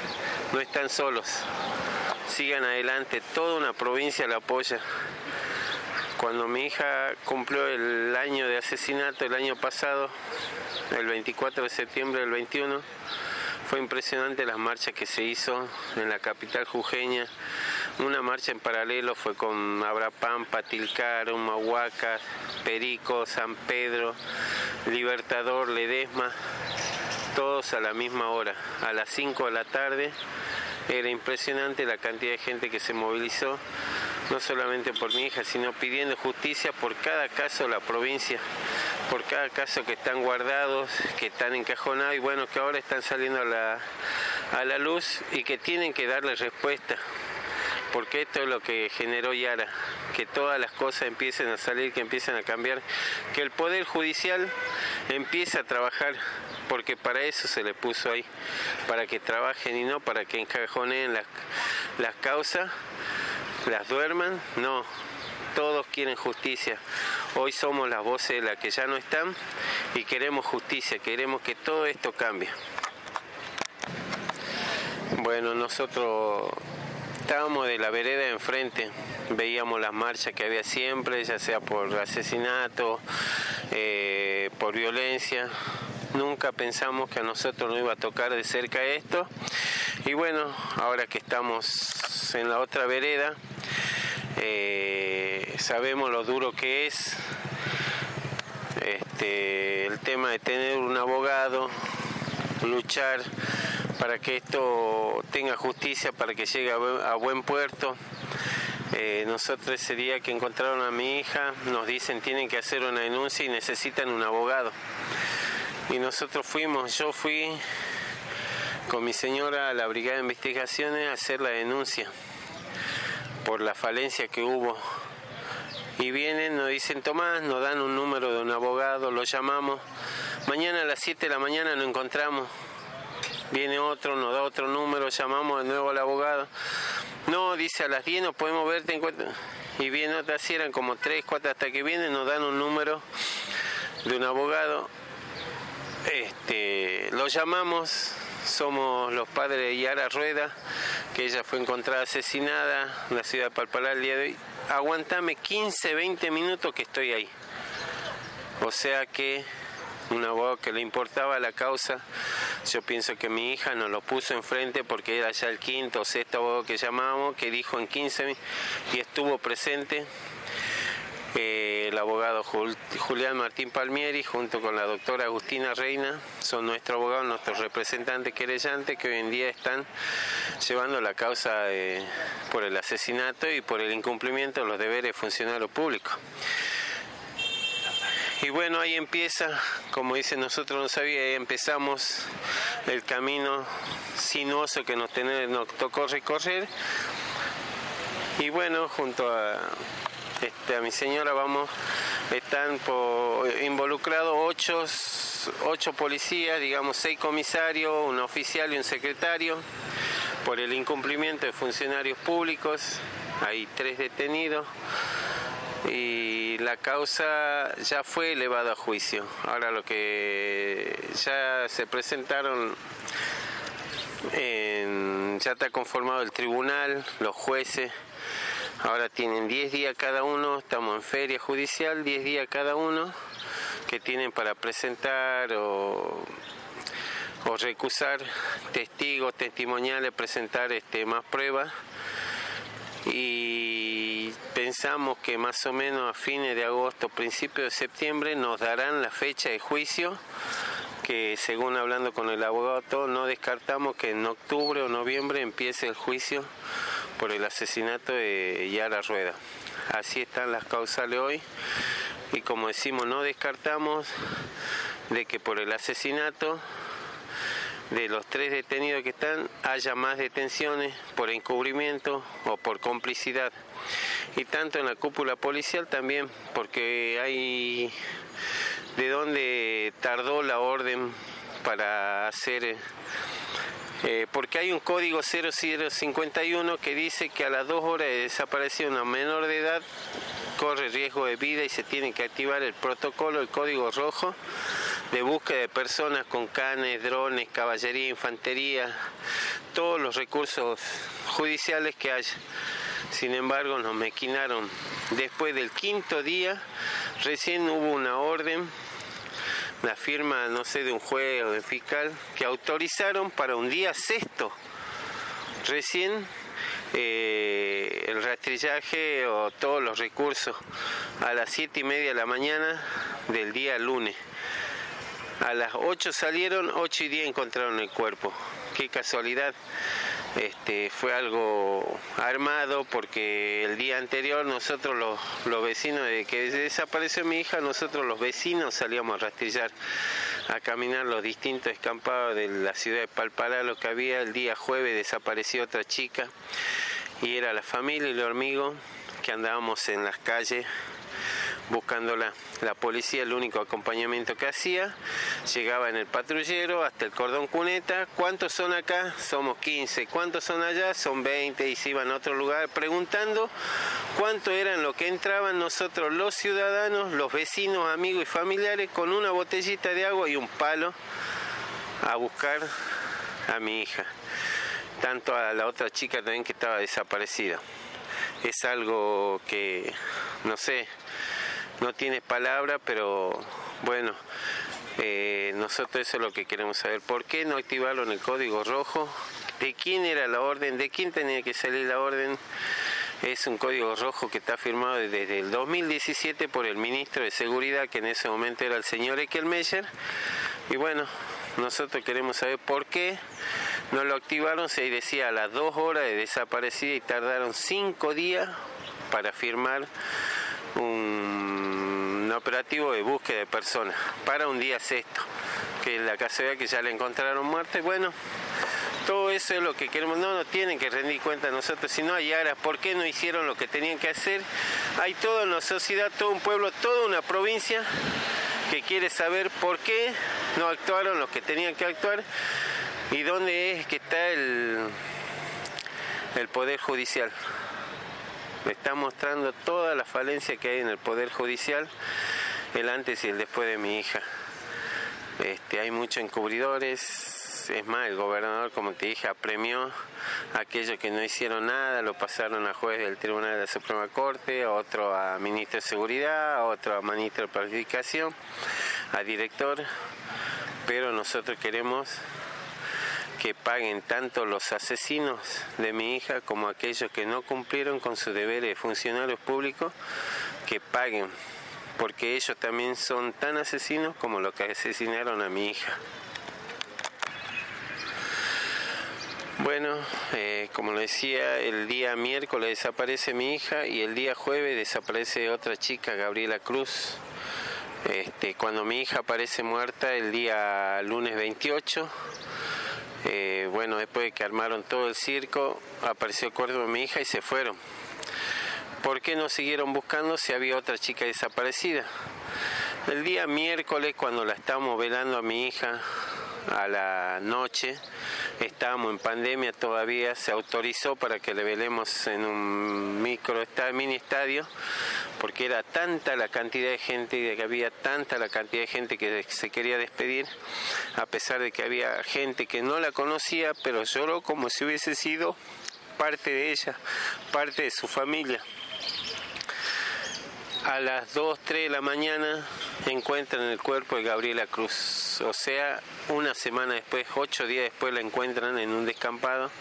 no están solos. Sigan adelante, toda una provincia la apoya. Cuando mi hija cumplió el año de asesinato el año pasado, el 24 de septiembre del 21, fue impresionante las marchas que se hizo en la capital jujeña una marcha en paralelo fue con Abrapampa, Tilcara, Humahuaca, Perico, San Pedro, Libertador, Ledesma, todos a la misma hora, a las 5 de la tarde. Era impresionante la cantidad de gente que se movilizó, no solamente por mi hija, sino pidiendo justicia por cada caso de la provincia, por cada caso que están guardados, que están encajonados y bueno, que ahora están saliendo a la, a la luz y que tienen que darle respuesta porque esto es lo que generó Yara, que todas las cosas empiecen a salir, que empiecen a cambiar, que el Poder Judicial empiece a trabajar, porque para eso se le puso ahí, para que trabajen y no para que encajoneen las, las causas, las duerman, no, todos quieren justicia. Hoy somos las voces de las que ya no están y queremos justicia, queremos que todo esto cambie. Bueno, nosotros estábamos de la vereda enfrente, veíamos las marchas que había siempre, ya sea por asesinato, eh, por violencia. Nunca pensamos que a nosotros nos iba a tocar de cerca esto. Y bueno, ahora que estamos en la otra vereda, eh, sabemos lo duro que es este, el tema de tener un abogado, luchar para que esto tenga justicia, para que llegue a buen puerto. Eh, nosotros ese día que encontraron a mi hija nos dicen tienen que hacer una denuncia y necesitan un abogado. Y nosotros fuimos, yo fui con mi señora a la Brigada de Investigaciones a hacer la denuncia por la falencia que hubo. Y vienen, nos dicen Tomás, nos dan un número de un abogado, lo llamamos. Mañana a las 7 de la mañana lo encontramos viene otro, nos da otro número, llamamos de nuevo al abogado. No, dice a las 10 no podemos verte en cuenta. Y viene otra, si eran como 3, 4 hasta que vienen, nos dan un número de un abogado. Este, lo llamamos, somos los padres de Yara Rueda, que ella fue encontrada asesinada en la ciudad de Palpalá el día de hoy. Aguantame 15, 20 minutos que estoy ahí. O sea que un abogado que le importaba la causa. Yo pienso que mi hija nos lo puso enfrente porque era ya el quinto o sexto abogado que llamamos, que dijo en 15 y estuvo presente. Eh, abogado Julián Martín Palmieri junto con la doctora Agustina Reina, son nuestros abogados, nuestros representantes querellantes que hoy en día están llevando la causa por el asesinato y por el incumplimiento de los deberes de funcionarios públicos. Y bueno, ahí empieza, como dicen nosotros no sabía, ahí empezamos el camino sinuoso que nos, tocó recorrer. Y bueno, junto a, este, a mi señora vamos, están involucrados ocho, ocho policías, digamos seis comisarios, un oficial y un secretario, por el incumplimiento de funcionarios públicos. Hay tres detenidos y la causa ya fue elevada a juicio. Ahora lo que ya se presentaron, ya está conformado el tribunal, los jueces, ahora tienen 10 días cada uno, estamos en feria judicial, 10 días cada uno que tienen para presentar o, o recusar testigos, testimoniales, presentar este, más pruebas y pensamos que más o menos a fines de agosto, principios de septiembre nos darán la fecha de juicio que según hablando con el abogado no descartamos que en octubre o noviembre empiece el juicio por el asesinato de Yara Rueda. Así están las causales hoy y como decimos no descartamos de que por el asesinato de los tres detenidos que están haya más detenciones por encubrimiento o por complicidad. Y tanto en la cúpula policial también, porque hay de dónde tardó la orden para hacer... Eh, porque hay un código 0051 que dice que a las dos horas de desaparición una menor de edad corre riesgo de vida y se tiene que activar el protocolo, el código rojo de búsqueda de personas con canes, drones, caballería, infantería, todos los recursos judiciales que haya. Sin embargo, nos mequinaron. Después del quinto día, recién hubo una orden, la firma, no sé, de un juez o de fiscal, que autorizaron para un día sexto. Recién eh, el rastrillaje o todos los recursos a las siete y media de la mañana del día lunes. A las 8 salieron, 8 y 10 encontraron el cuerpo. Qué casualidad. Este, fue algo armado porque el día anterior nosotros los, vecinos, de que desapareció mi hija, nosotros los vecinos salíamos a rastrillar, a caminar los distintos escampados de la ciudad de Palpará, lo que había. El día jueves desapareció otra chica y era la familia y los amigos que andábamos en las calles buscándola. La policía, el único acompañamiento que hacía, llegaba en el patrullero hasta el cordón cuneta. ¿Cuántos son acá? Somos 15. ¿Cuántos son allá? Son 20 y se iban a otro lugar preguntando cuánto eran lo que entraban nosotros los ciudadanos, los vecinos, amigos y familiares con una botellita de agua y un palo a buscar a mi hija. Tanto a la otra chica también que estaba desaparecida. Es algo que, no sé, no tiene palabra, pero bueno, eh, nosotros eso es lo que queremos saber. ¿Por qué no activaron el código rojo? ¿De quién era la orden? ¿De quién tenía que salir la orden? Es un código rojo que está firmado desde el 2017 por el ministro de Seguridad, que en ese momento era el señor Ekelmeyer. Y bueno, nosotros queremos saber por qué no lo activaron. Se decía a las dos horas de desaparecida y tardaron cinco días para firmar un, operativo de búsqueda de personas para un día sexto, que en la casualidad que ya le encontraron muerte. Bueno, todo eso es lo que queremos. No nos tienen que rendir cuenta nosotros, si no hay aras, ¿por qué no hicieron lo que tenían que hacer? Hay toda una sociedad, todo un pueblo, toda una provincia que quiere saber por qué no actuaron los que tenían que actuar y dónde es que está el, el Poder Judicial está mostrando toda la falencia que hay en el Poder Judicial, el antes y el después de mi hija. Este, hay muchos encubridores, es más, el gobernador, como te dije, apremió a aquellos que no hicieron nada, lo pasaron a juez del Tribunal de la Suprema Corte, a otro a ministro de Seguridad, a otro a ministro de Planificación, a director, pero nosotros queremos que paguen tanto los asesinos de mi hija como aquellos que no cumplieron con su deber de funcionarios públicos, que paguen porque ellos también son tan asesinos como los que asesinaron a mi hija. Bueno, eh, como le decía, el día miércoles desaparece mi hija y el día jueves desaparece otra chica, Gabriela Cruz. Este, cuando mi hija aparece muerta el día lunes 28, eh, bueno, después de que armaron todo el circo, apareció el cuerpo de mi hija y se fueron. ¿Por qué no siguieron buscando si había otra chica desaparecida? El día miércoles, cuando la estábamos velando a mi hija a la noche, estábamos en pandemia todavía, se autorizó para que le velemos en un micro mini estadio, porque era tanta la cantidad de gente y de que había tanta la cantidad de gente que se quería despedir, a pesar de que había gente que no la conocía, pero lloró como si hubiese sido parte de ella, parte de su familia. A las 2, 3 de la mañana encuentran el cuerpo de Gabriela Cruz, o sea, una semana después, ocho días después la encuentran en un descampado,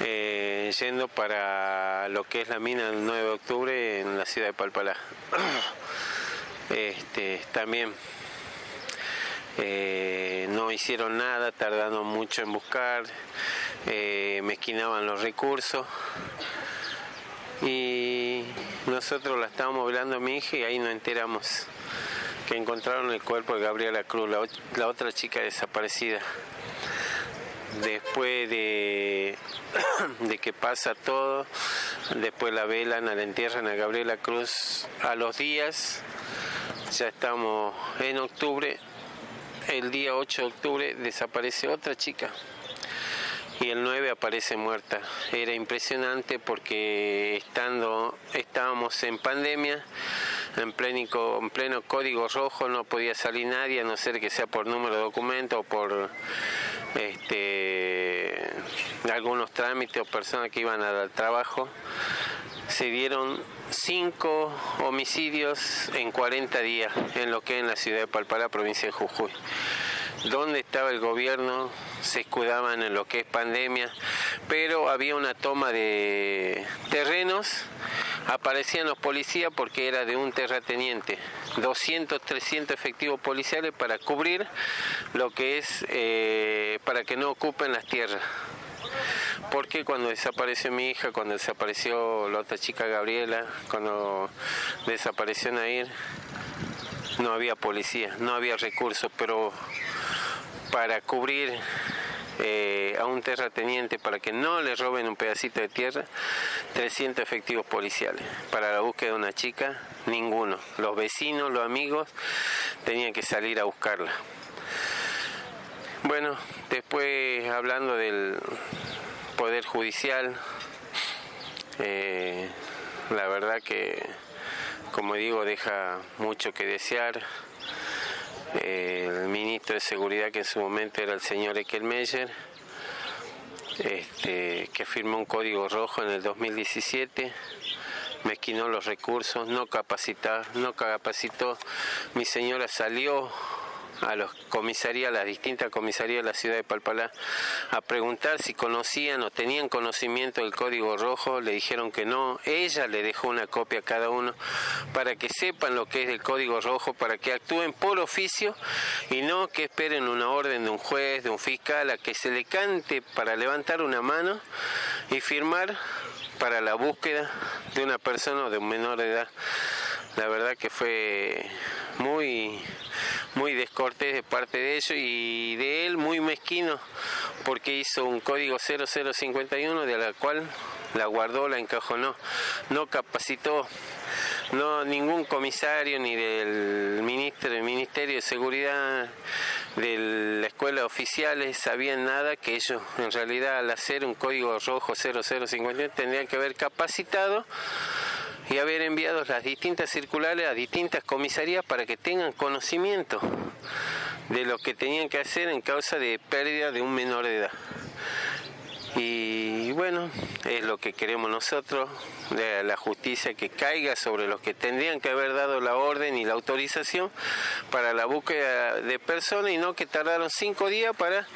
eh, yendo para lo que es la mina del 9 de octubre en la ciudad de Palpalá. Este, también eh, no hicieron nada, tardaron mucho en buscar, eh, mezquinaban los recursos y nosotros la estábamos velando a mi hija y ahí nos enteramos que encontraron el cuerpo de Gabriela Cruz, la, otra chica desaparecida. Después de, de, que pasa todo, después la velan, la entierran a Gabriela Cruz a los días, ya estamos en octubre, el día 8 de octubre desaparece otra chica y el 9 aparece muerta. Era impresionante porque estando estábamos en pandemia, en pleno, en pleno código rojo, no podía salir nadie a no ser que sea por número de documento o por este, algunos trámites o personas que iban al trabajo. Se dieron cinco homicidios en 40 días en lo que es en la ciudad de Palpalá, provincia de Jujuy. ¿Dónde estaba el gobierno? Se escudaban en lo que es pandemia, pero había una toma de terrenos, aparecían los policías porque era de un terrateniente, 200, 300 efectivos policiales para cubrir lo que es, eh, para que no ocupen las tierras. Porque cuando desapareció mi hija, cuando desapareció la otra chica Gabriela, cuando desapareció Nair, no había policía, no había recursos, pero para cubrir eh, a un terrateniente para que no le roben un pedacito de tierra, 300 efectivos policiales. Para la búsqueda de una chica, ninguno. Los vecinos, los amigos, tenían que salir a buscarla. Bueno, después hablando del Poder Judicial, eh, la verdad que, como digo, deja mucho que desear el ministro de Seguridad, que en su momento era el señor Ekelmeyer, este, que firmó un código rojo en el 2017, mezquinó los recursos, no capacitó, no capacitó. Mi señora salió a los comisarías, las distintas comisarías de la ciudad de Palpalá, a preguntar si conocían o tenían conocimiento del código rojo, le dijeron que no, ella le dejó una copia a cada uno para que sepan lo que es el código rojo, para que actúen por oficio y no que esperen una orden de un juez, de un fiscal, a que se le cante para levantar una mano y firmar para la búsqueda de una persona o de un menor de edad. La verdad que fue muy muy descortés de parte de ellos y de él muy mezquino porque hizo un código 0051 de la cual la guardó, la encajonó, no capacitó no ningún comisario ni del ministro del Ministerio de Seguridad de la escuela oficiales sabían nada que ellos en realidad al hacer un código rojo 0051 tendrían que haber capacitado y haber enviado las distintas circulares a distintas comisarías para que tengan conocimiento de lo que tenían que hacer en causa de pérdida de un menor de edad. Y bueno, es lo que queremos nosotros, de la justicia que caiga sobre los que tendrían que haber dado la orden y la autorización para la búsqueda de personas y no que tardaron cinco días para,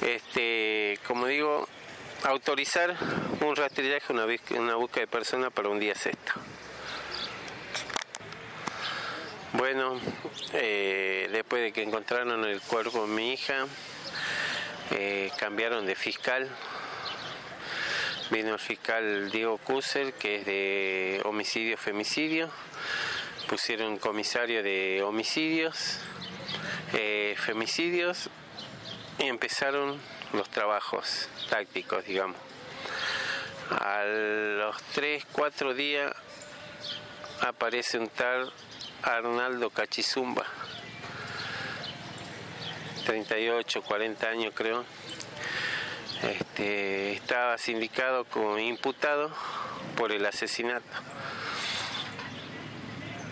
este, como digo, autorizar un rastrillaje, una, una búsqueda de personas para un día sexto. Bueno, eh, después de que encontraron el cuerpo de mi hija, eh, cambiaron de fiscal. Vino el fiscal Diego Kusel, que es de homicidio-femicidio. Pusieron comisario de homicidios, eh, femicidios, y empezaron los trabajos tácticos, digamos. A los 3, 4 días aparece un tal Arnaldo Cachizumba, 38, 40 años creo. Este, estaba sindicado como imputado por el asesinato.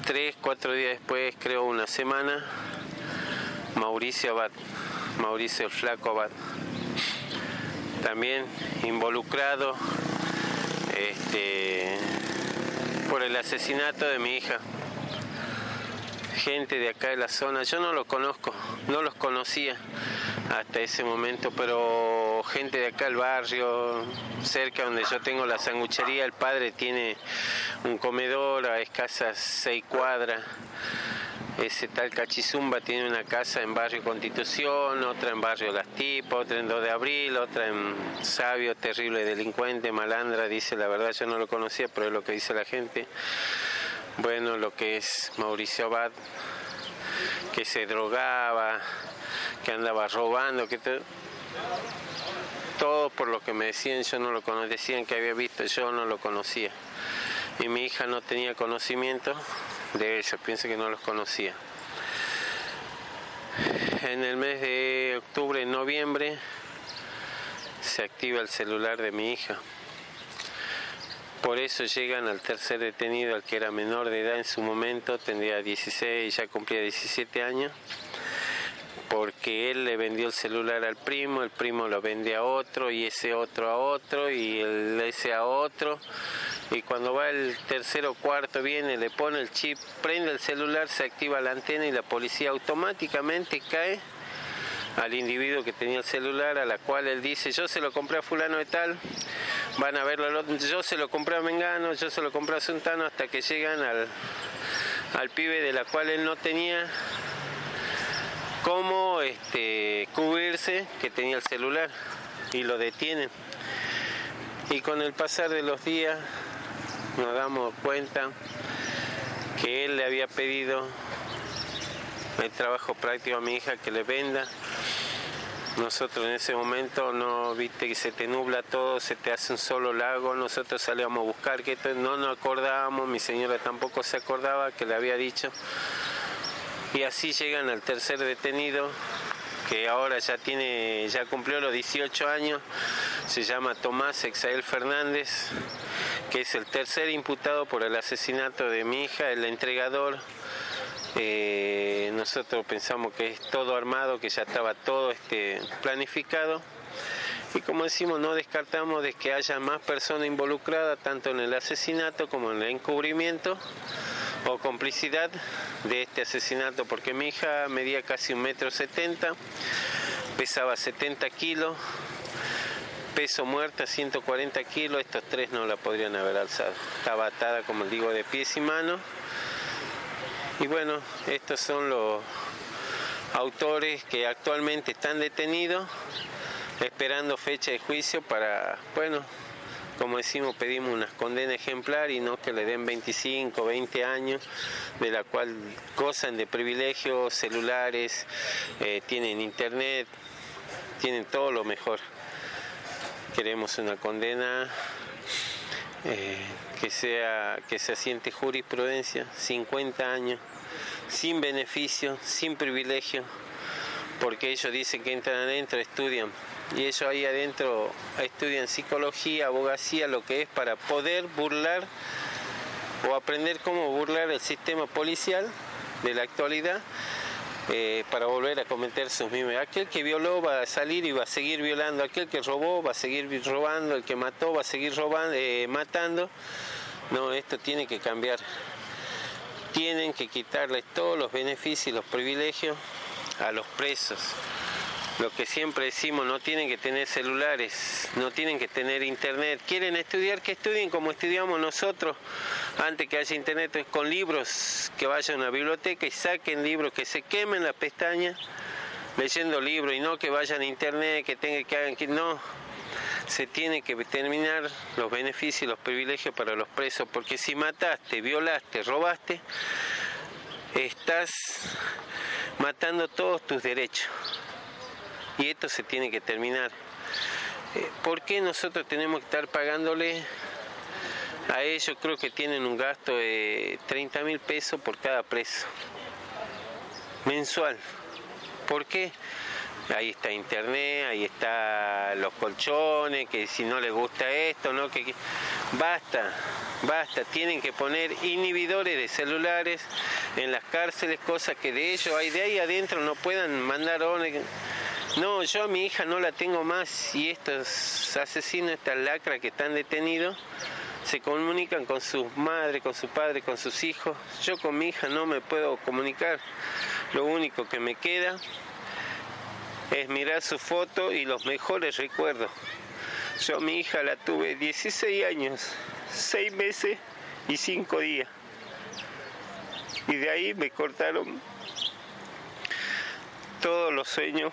Tres, cuatro días después, creo una semana, Mauricio Abad, Mauricio el Flaco Abad, también involucrado este, por el asesinato de mi hija gente de acá de la zona, yo no lo conozco, no los conocía hasta ese momento, pero gente de acá del barrio, cerca donde yo tengo la sanguchería, el padre tiene un comedor a escasas seis cuadras. Ese tal Cachizumba tiene una casa en barrio Constitución, otra en barrio Las Tipas, otra en 2 de abril, otra en Sabio, terrible delincuente, malandra, dice la verdad, yo no lo conocía, pero es lo que dice la gente bueno, lo que es Mauricio Abad, que se drogaba, que andaba robando, que todo por lo que me decían, yo no lo conocía, decían que había visto, yo no lo conocía. Y mi hija no tenía conocimiento de ellos, pienso que no los conocía. En el mes de octubre, noviembre, se activa el celular de mi hija. Por eso llegan al tercer detenido, al que era menor de edad en su momento, tendría 16, ya cumplía 17 años, porque él le vendió el celular al primo, el primo lo vende a otro y ese otro a otro y ese a otro. Y cuando va el tercero o cuarto viene, le pone el chip, prende el celular, se activa la antena y la policía automáticamente cae al individuo que tenía el celular, a la cual él dice, yo se lo compré a fulano de tal, van a verlo, yo se lo compré a Mengano, yo se lo compré a Suntano, hasta que llegan al, al pibe de la cual él no tenía cómo este, cubrirse, que tenía el celular, y lo detienen. Y con el pasar de los días nos damos cuenta que él le había pedido el trabajo práctico a mi hija que le venda nosotros en ese momento no viste que se te nubla todo, se te hace un solo lago, nosotros salíamos a buscar, que no nos acordábamos, mi señora tampoco se acordaba que le había dicho. Y así llegan al tercer detenido, que ahora ya tiene, ya cumplió los 18 años, se llama Tomás Exael Fernández, que es el tercer imputado por el asesinato de mi hija, el entregador. Eh, nosotros pensamos que es todo armado, que ya estaba todo este, planificado. Y como decimos, no descartamos de que haya más personas involucradas tanto en el asesinato como en el encubrimiento o complicidad de este asesinato, porque mi hija medía casi un metro setenta, pesaba 70 kilos, peso muerta 140 kilos, estos tres no la podrían haber alzado. Estaba atada, como digo, de pies y manos y bueno, estos son los autores que actualmente están detenidos, esperando fecha de juicio para, bueno, como decimos, pedimos una condena ejemplar y no que le den 25, 20 años, de la cual gozan de privilegios celulares, eh, tienen internet, tienen todo lo mejor. Queremos una condena eh, que sea que se asiente jurisprudencia, 50 años, sin beneficio, sin privilegio, porque ellos dicen que entran adentro, estudian, y ellos ahí adentro estudian psicología, abogacía, lo que es para poder burlar o aprender cómo burlar el sistema policial de la actualidad eh, para volver a cometer sus mismos. Aquel que violó va a salir y va a seguir violando, aquel que robó va a seguir robando, el que mató va a seguir robando, eh, matando. No, esto tiene que cambiar. Tienen que quitarles todos los beneficios y los privilegios a los presos, lo que siempre decimos, no tienen que tener celulares, no tienen que tener internet. Quieren estudiar, que estudien como estudiamos nosotros antes que haya internet, con libros, que vayan a una biblioteca y saquen libros, que se quemen las pestañas leyendo libros y no que vayan a internet, que tengan que hagan que no. Se tiene que determinar los beneficios y los privilegios para los presos, porque si mataste, violaste, robaste, estás matando todos tus derechos y esto se tiene que terminar. Eh, ¿Por qué nosotros tenemos que estar pagándole a ellos? Creo que tienen un gasto de 30 mil pesos por cada preso mensual. ¿Por qué? Ahí está internet, ahí está los colchones, que si no les gusta esto, ¿no? Que, basta, basta, tienen que poner inhibidores de celulares en las cárceles, cosas que de ellos hay de ahí adentro no puedan mandar no, yo a mi hija no la tengo más y estos asesinos, estas lacras que están detenidos, se comunican con sus madres, con su padre, con sus hijos. Yo con mi hija no me puedo comunicar. Lo único que me queda es mirar su foto y los mejores recuerdos. Yo a mi hija la tuve 16 años, 6 meses y 5 días. Y de ahí me cortaron todos los sueños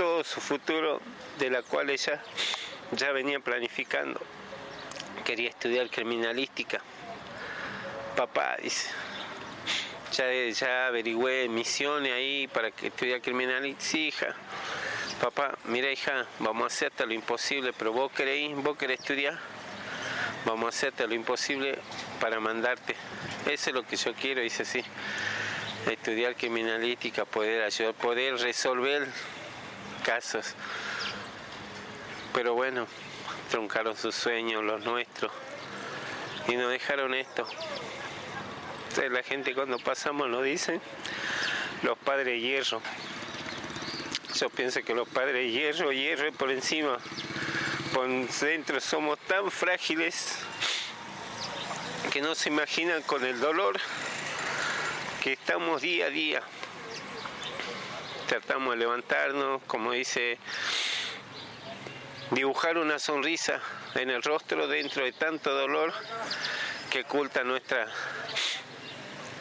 todo su futuro de la cual ella ya venía planificando. Quería estudiar criminalística. Papá dice, ya, ya averigüé misiones ahí para que estudiar criminalística. Sí, hija. Papá, mira hija, vamos a hacer hasta lo imposible, pero vos querés, vos querés estudiar, vamos a hacer hasta lo imposible para mandarte. Eso es lo que yo quiero, dice así. Estudiar criminalística, poder ayudar, poder resolver casos. Pero bueno, truncaron sus sueños, los nuestros, y nos dejaron esto. la gente cuando pasamos nos dicen los padres hierro. Yo pienso que los padres hierro, hierro por encima. Por dentro somos tan frágiles que no se imaginan con el dolor que estamos día a día tratamos de levantarnos, como dice, dibujar una sonrisa en el rostro dentro de tanto dolor que oculta nuestra,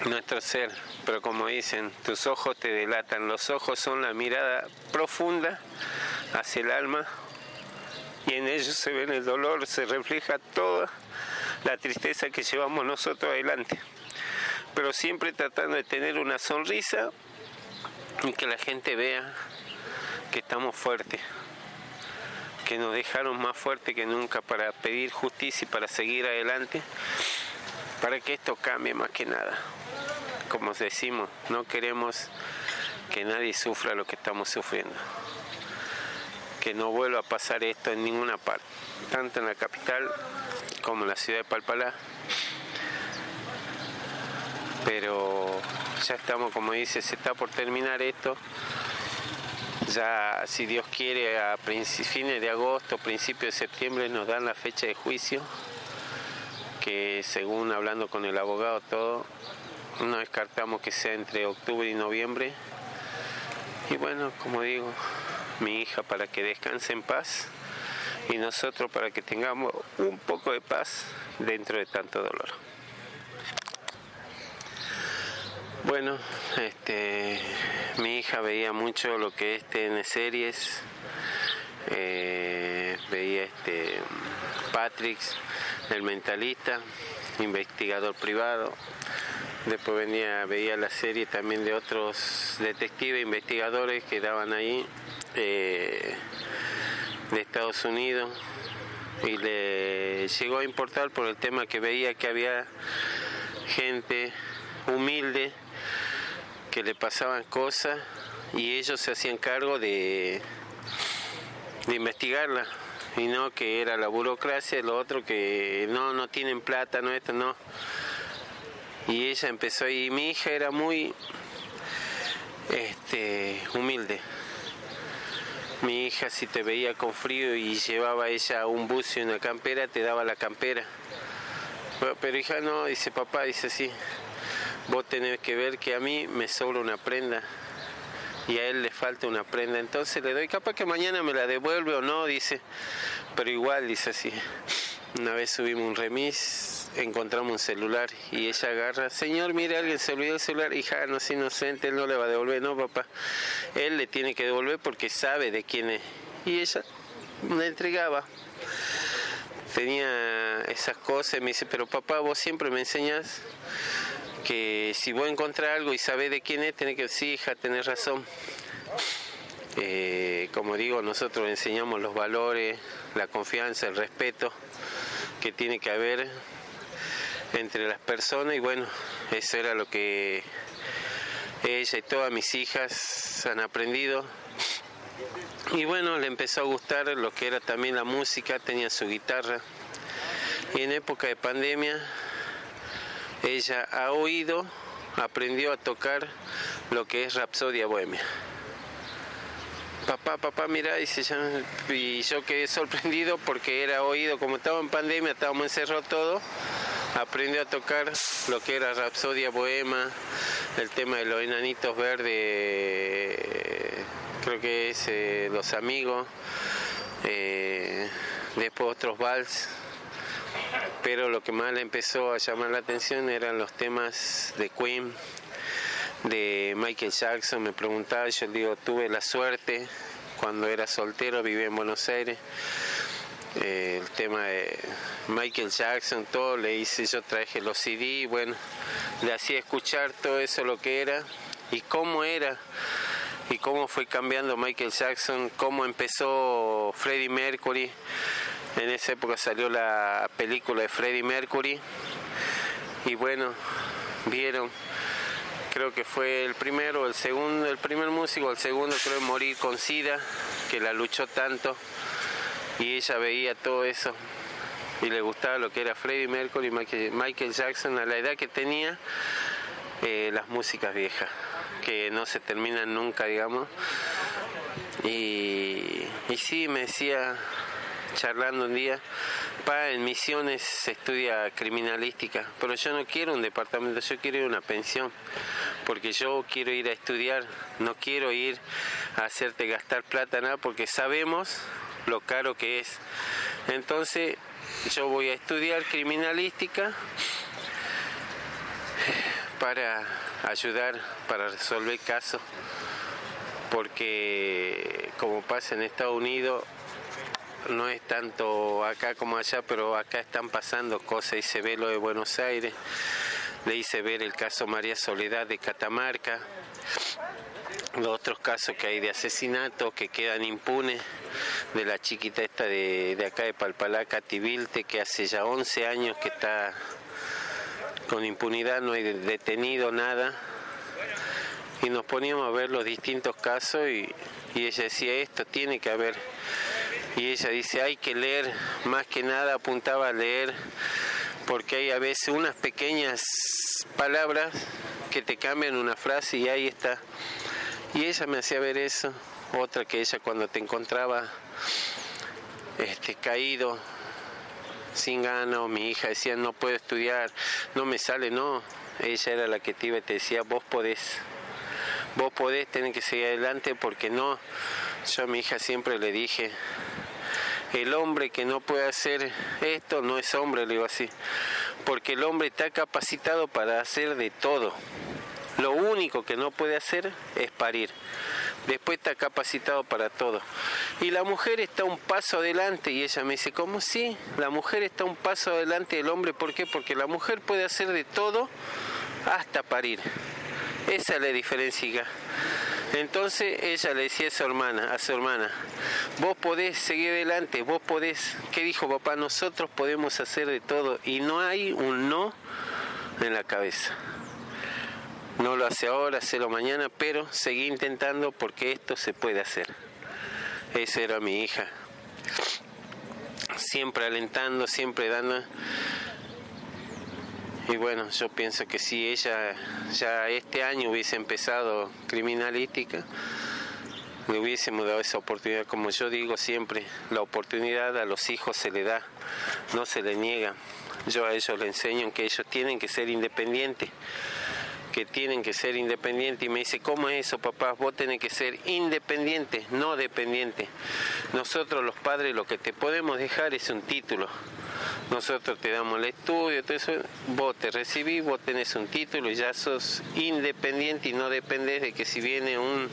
nuestro ser. Pero como dicen, tus ojos te delatan, los ojos son la mirada profunda hacia el alma y en ellos se ve el dolor, se refleja toda la tristeza que llevamos nosotros adelante. Pero siempre tratando de tener una sonrisa que la gente vea que estamos fuertes, que nos dejaron más fuertes que nunca para pedir justicia y para seguir adelante, para que esto cambie más que nada. Como decimos, no queremos que nadie sufra lo que estamos sufriendo, que no vuelva a pasar esto en ninguna parte, tanto en la capital como en la ciudad de Palpalá, pero ya estamos, como dice, se está por terminar esto. Ya, si Dios quiere, a fines de agosto, principios de septiembre nos dan la fecha de juicio, que según hablando con el abogado todo, no descartamos que sea entre octubre y noviembre. Y bueno, como digo, mi hija para que descanse en paz y nosotros para que tengamos un poco de paz dentro de tanto dolor. Bueno, este, mi hija veía mucho lo que es TN series, eh, veía este Patrick, el mentalista, investigador privado. Después venía, veía la serie también de otros detectives, investigadores que daban ahí eh, de Estados Unidos y le llegó a importar por el tema que veía que había gente humilde que le pasaban cosas y ellos se hacían cargo de, de investigarla y no que era la burocracia, lo otro que no, no tienen plata, no esto, no. Y ella empezó y mi hija era muy este, humilde. Mi hija si te veía con frío y llevaba ella un bucio y una campera, te daba la campera. Pero hija no, dice papá, dice sí, vos tenés que ver que a mí me sobra una prenda y a él le falta una prenda, entonces le doy, capaz que mañana me la devuelve o no, dice, pero igual dice así. Una vez subimos un remis, encontramos un celular y ella agarra, señor, mire, alguien se olvidó el celular, hija, no es inocente, él no le va a devolver, no, papá, él le tiene que devolver porque sabe de quién es. Y ella me entregaba. Tenía esas cosas me dice, pero papá, vos siempre me enseñas que si vos encontrás algo y sabés de quién es, tenés que decir, hija, tenés razón. Eh, como digo, nosotros enseñamos los valores, la confianza, el respeto que tiene que haber entre las personas y bueno, eso era lo que ella y todas mis hijas han aprendido. Y bueno, le empezó a gustar lo que era también la música, tenía su guitarra. Y en época de pandemia, ella ha oído, aprendió a tocar lo que es Rapsodia Bohemia. Papá, papá, mira, dice, y yo quedé sorprendido porque era oído, como estaba en pandemia, estábamos encerrados todo, aprendió a tocar lo que era Rapsodia Bohema, el tema de los enanitos verdes, creo que es eh, Los Amigos, eh, después otros vals, pero lo que más le empezó a llamar la atención eran los temas de Queen, de Michael Jackson, me preguntaba, yo digo, tuve la suerte cuando era soltero, vivía en Buenos Aires, eh, el tema de Michael Jackson, todo, le hice, yo traje los CD, bueno, le hacía escuchar todo eso lo que era y cómo era y cómo fue cambiando Michael Jackson, cómo empezó Freddie Mercury. En esa época salió la película de Freddie Mercury y bueno, vieron creo que fue el primero, el segundo, el primer músico, el segundo creo morir con SIDA, que la luchó tanto y ella veía todo eso y le gustaba lo que era Freddie Mercury y Michael Jackson a la edad que tenía, eh, las músicas viejas, que no se terminan nunca, digamos. Y, y sí, me decía, charlando un día, pa, en Misiones se estudia criminalística, pero yo no quiero un departamento, yo quiero una pensión, porque yo quiero ir a estudiar, no quiero ir a hacerte gastar plata, nada, porque sabemos lo caro que es. Entonces, yo voy a estudiar criminalística para ayudar, para resolver casos, porque como pasa en Estados Unidos, no es tanto acá como allá, pero acá están pasando cosas y se ve lo de Buenos Aires. Le hice ver el caso María Soledad de Catamarca, los otros casos que hay de asesinato que quedan impunes, de la chiquita esta de, de acá de Palpalaca, Tibilte, que hace ya 11 años que está con impunidad, no hay detenido nada. Y nos poníamos a ver los distintos casos y, y ella decía, esto tiene que haber y ella dice hay que leer, más que nada apuntaba a leer, porque hay a veces unas pequeñas palabras que te cambian una frase y ahí está. Y ella me hacía ver eso, otra que ella cuando te encontraba este, caído, sin gano, mi hija decía no puedo estudiar, no me sale, no, ella era la que te iba y te decía vos podés, vos podés tener que seguir adelante porque no, yo a mi hija siempre le dije, el hombre que no puede hacer esto no es hombre, le digo así, porque el hombre está capacitado para hacer de todo. Lo único que no puede hacer es parir. Después está capacitado para todo. Y la mujer está un paso adelante y ella me dice, ¿cómo sí? La mujer está un paso adelante del hombre, ¿por qué? Porque la mujer puede hacer de todo hasta parir. Esa es la diferencia. Entonces ella le decía a su hermana, a su hermana, vos podés seguir adelante, vos podés, ¿qué dijo papá? Nosotros podemos hacer de todo y no hay un no en la cabeza. No lo hace ahora, hacelo mañana, pero seguí intentando porque esto se puede hacer. Esa era mi hija. Siempre alentando, siempre dando y bueno, yo pienso que si ella ya este año hubiese empezado criminalística, le hubiésemos dado esa oportunidad. Como yo digo siempre, la oportunidad a los hijos se le da, no se le niega. Yo a ellos les enseño que ellos tienen que ser independientes, que tienen que ser independientes y me dice, ¿cómo es eso papá? Vos tenés que ser independiente, no dependiente. Nosotros los padres lo que te podemos dejar es un título. Nosotros te damos el estudio, todo vos te recibís, vos tenés un título ya sos independiente y no dependés de que si viene un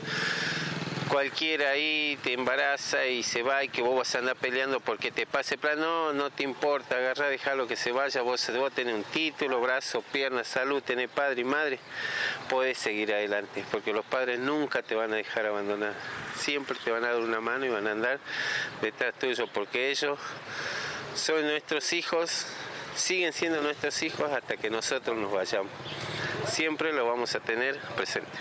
cualquiera ahí te embaraza y se va y que vos vas a andar peleando porque te pase plan, no, no te importa, agarra, lo que se vaya, vos, vos tenés un título, brazo, pierna, salud, tenés padre y madre, podés seguir adelante, porque los padres nunca te van a dejar abandonar, siempre te van a dar una mano y van a andar detrás tuyo, porque ellos son nuestros hijos, siguen siendo nuestros hijos hasta que nosotros nos vayamos. Siempre lo vamos a tener presente.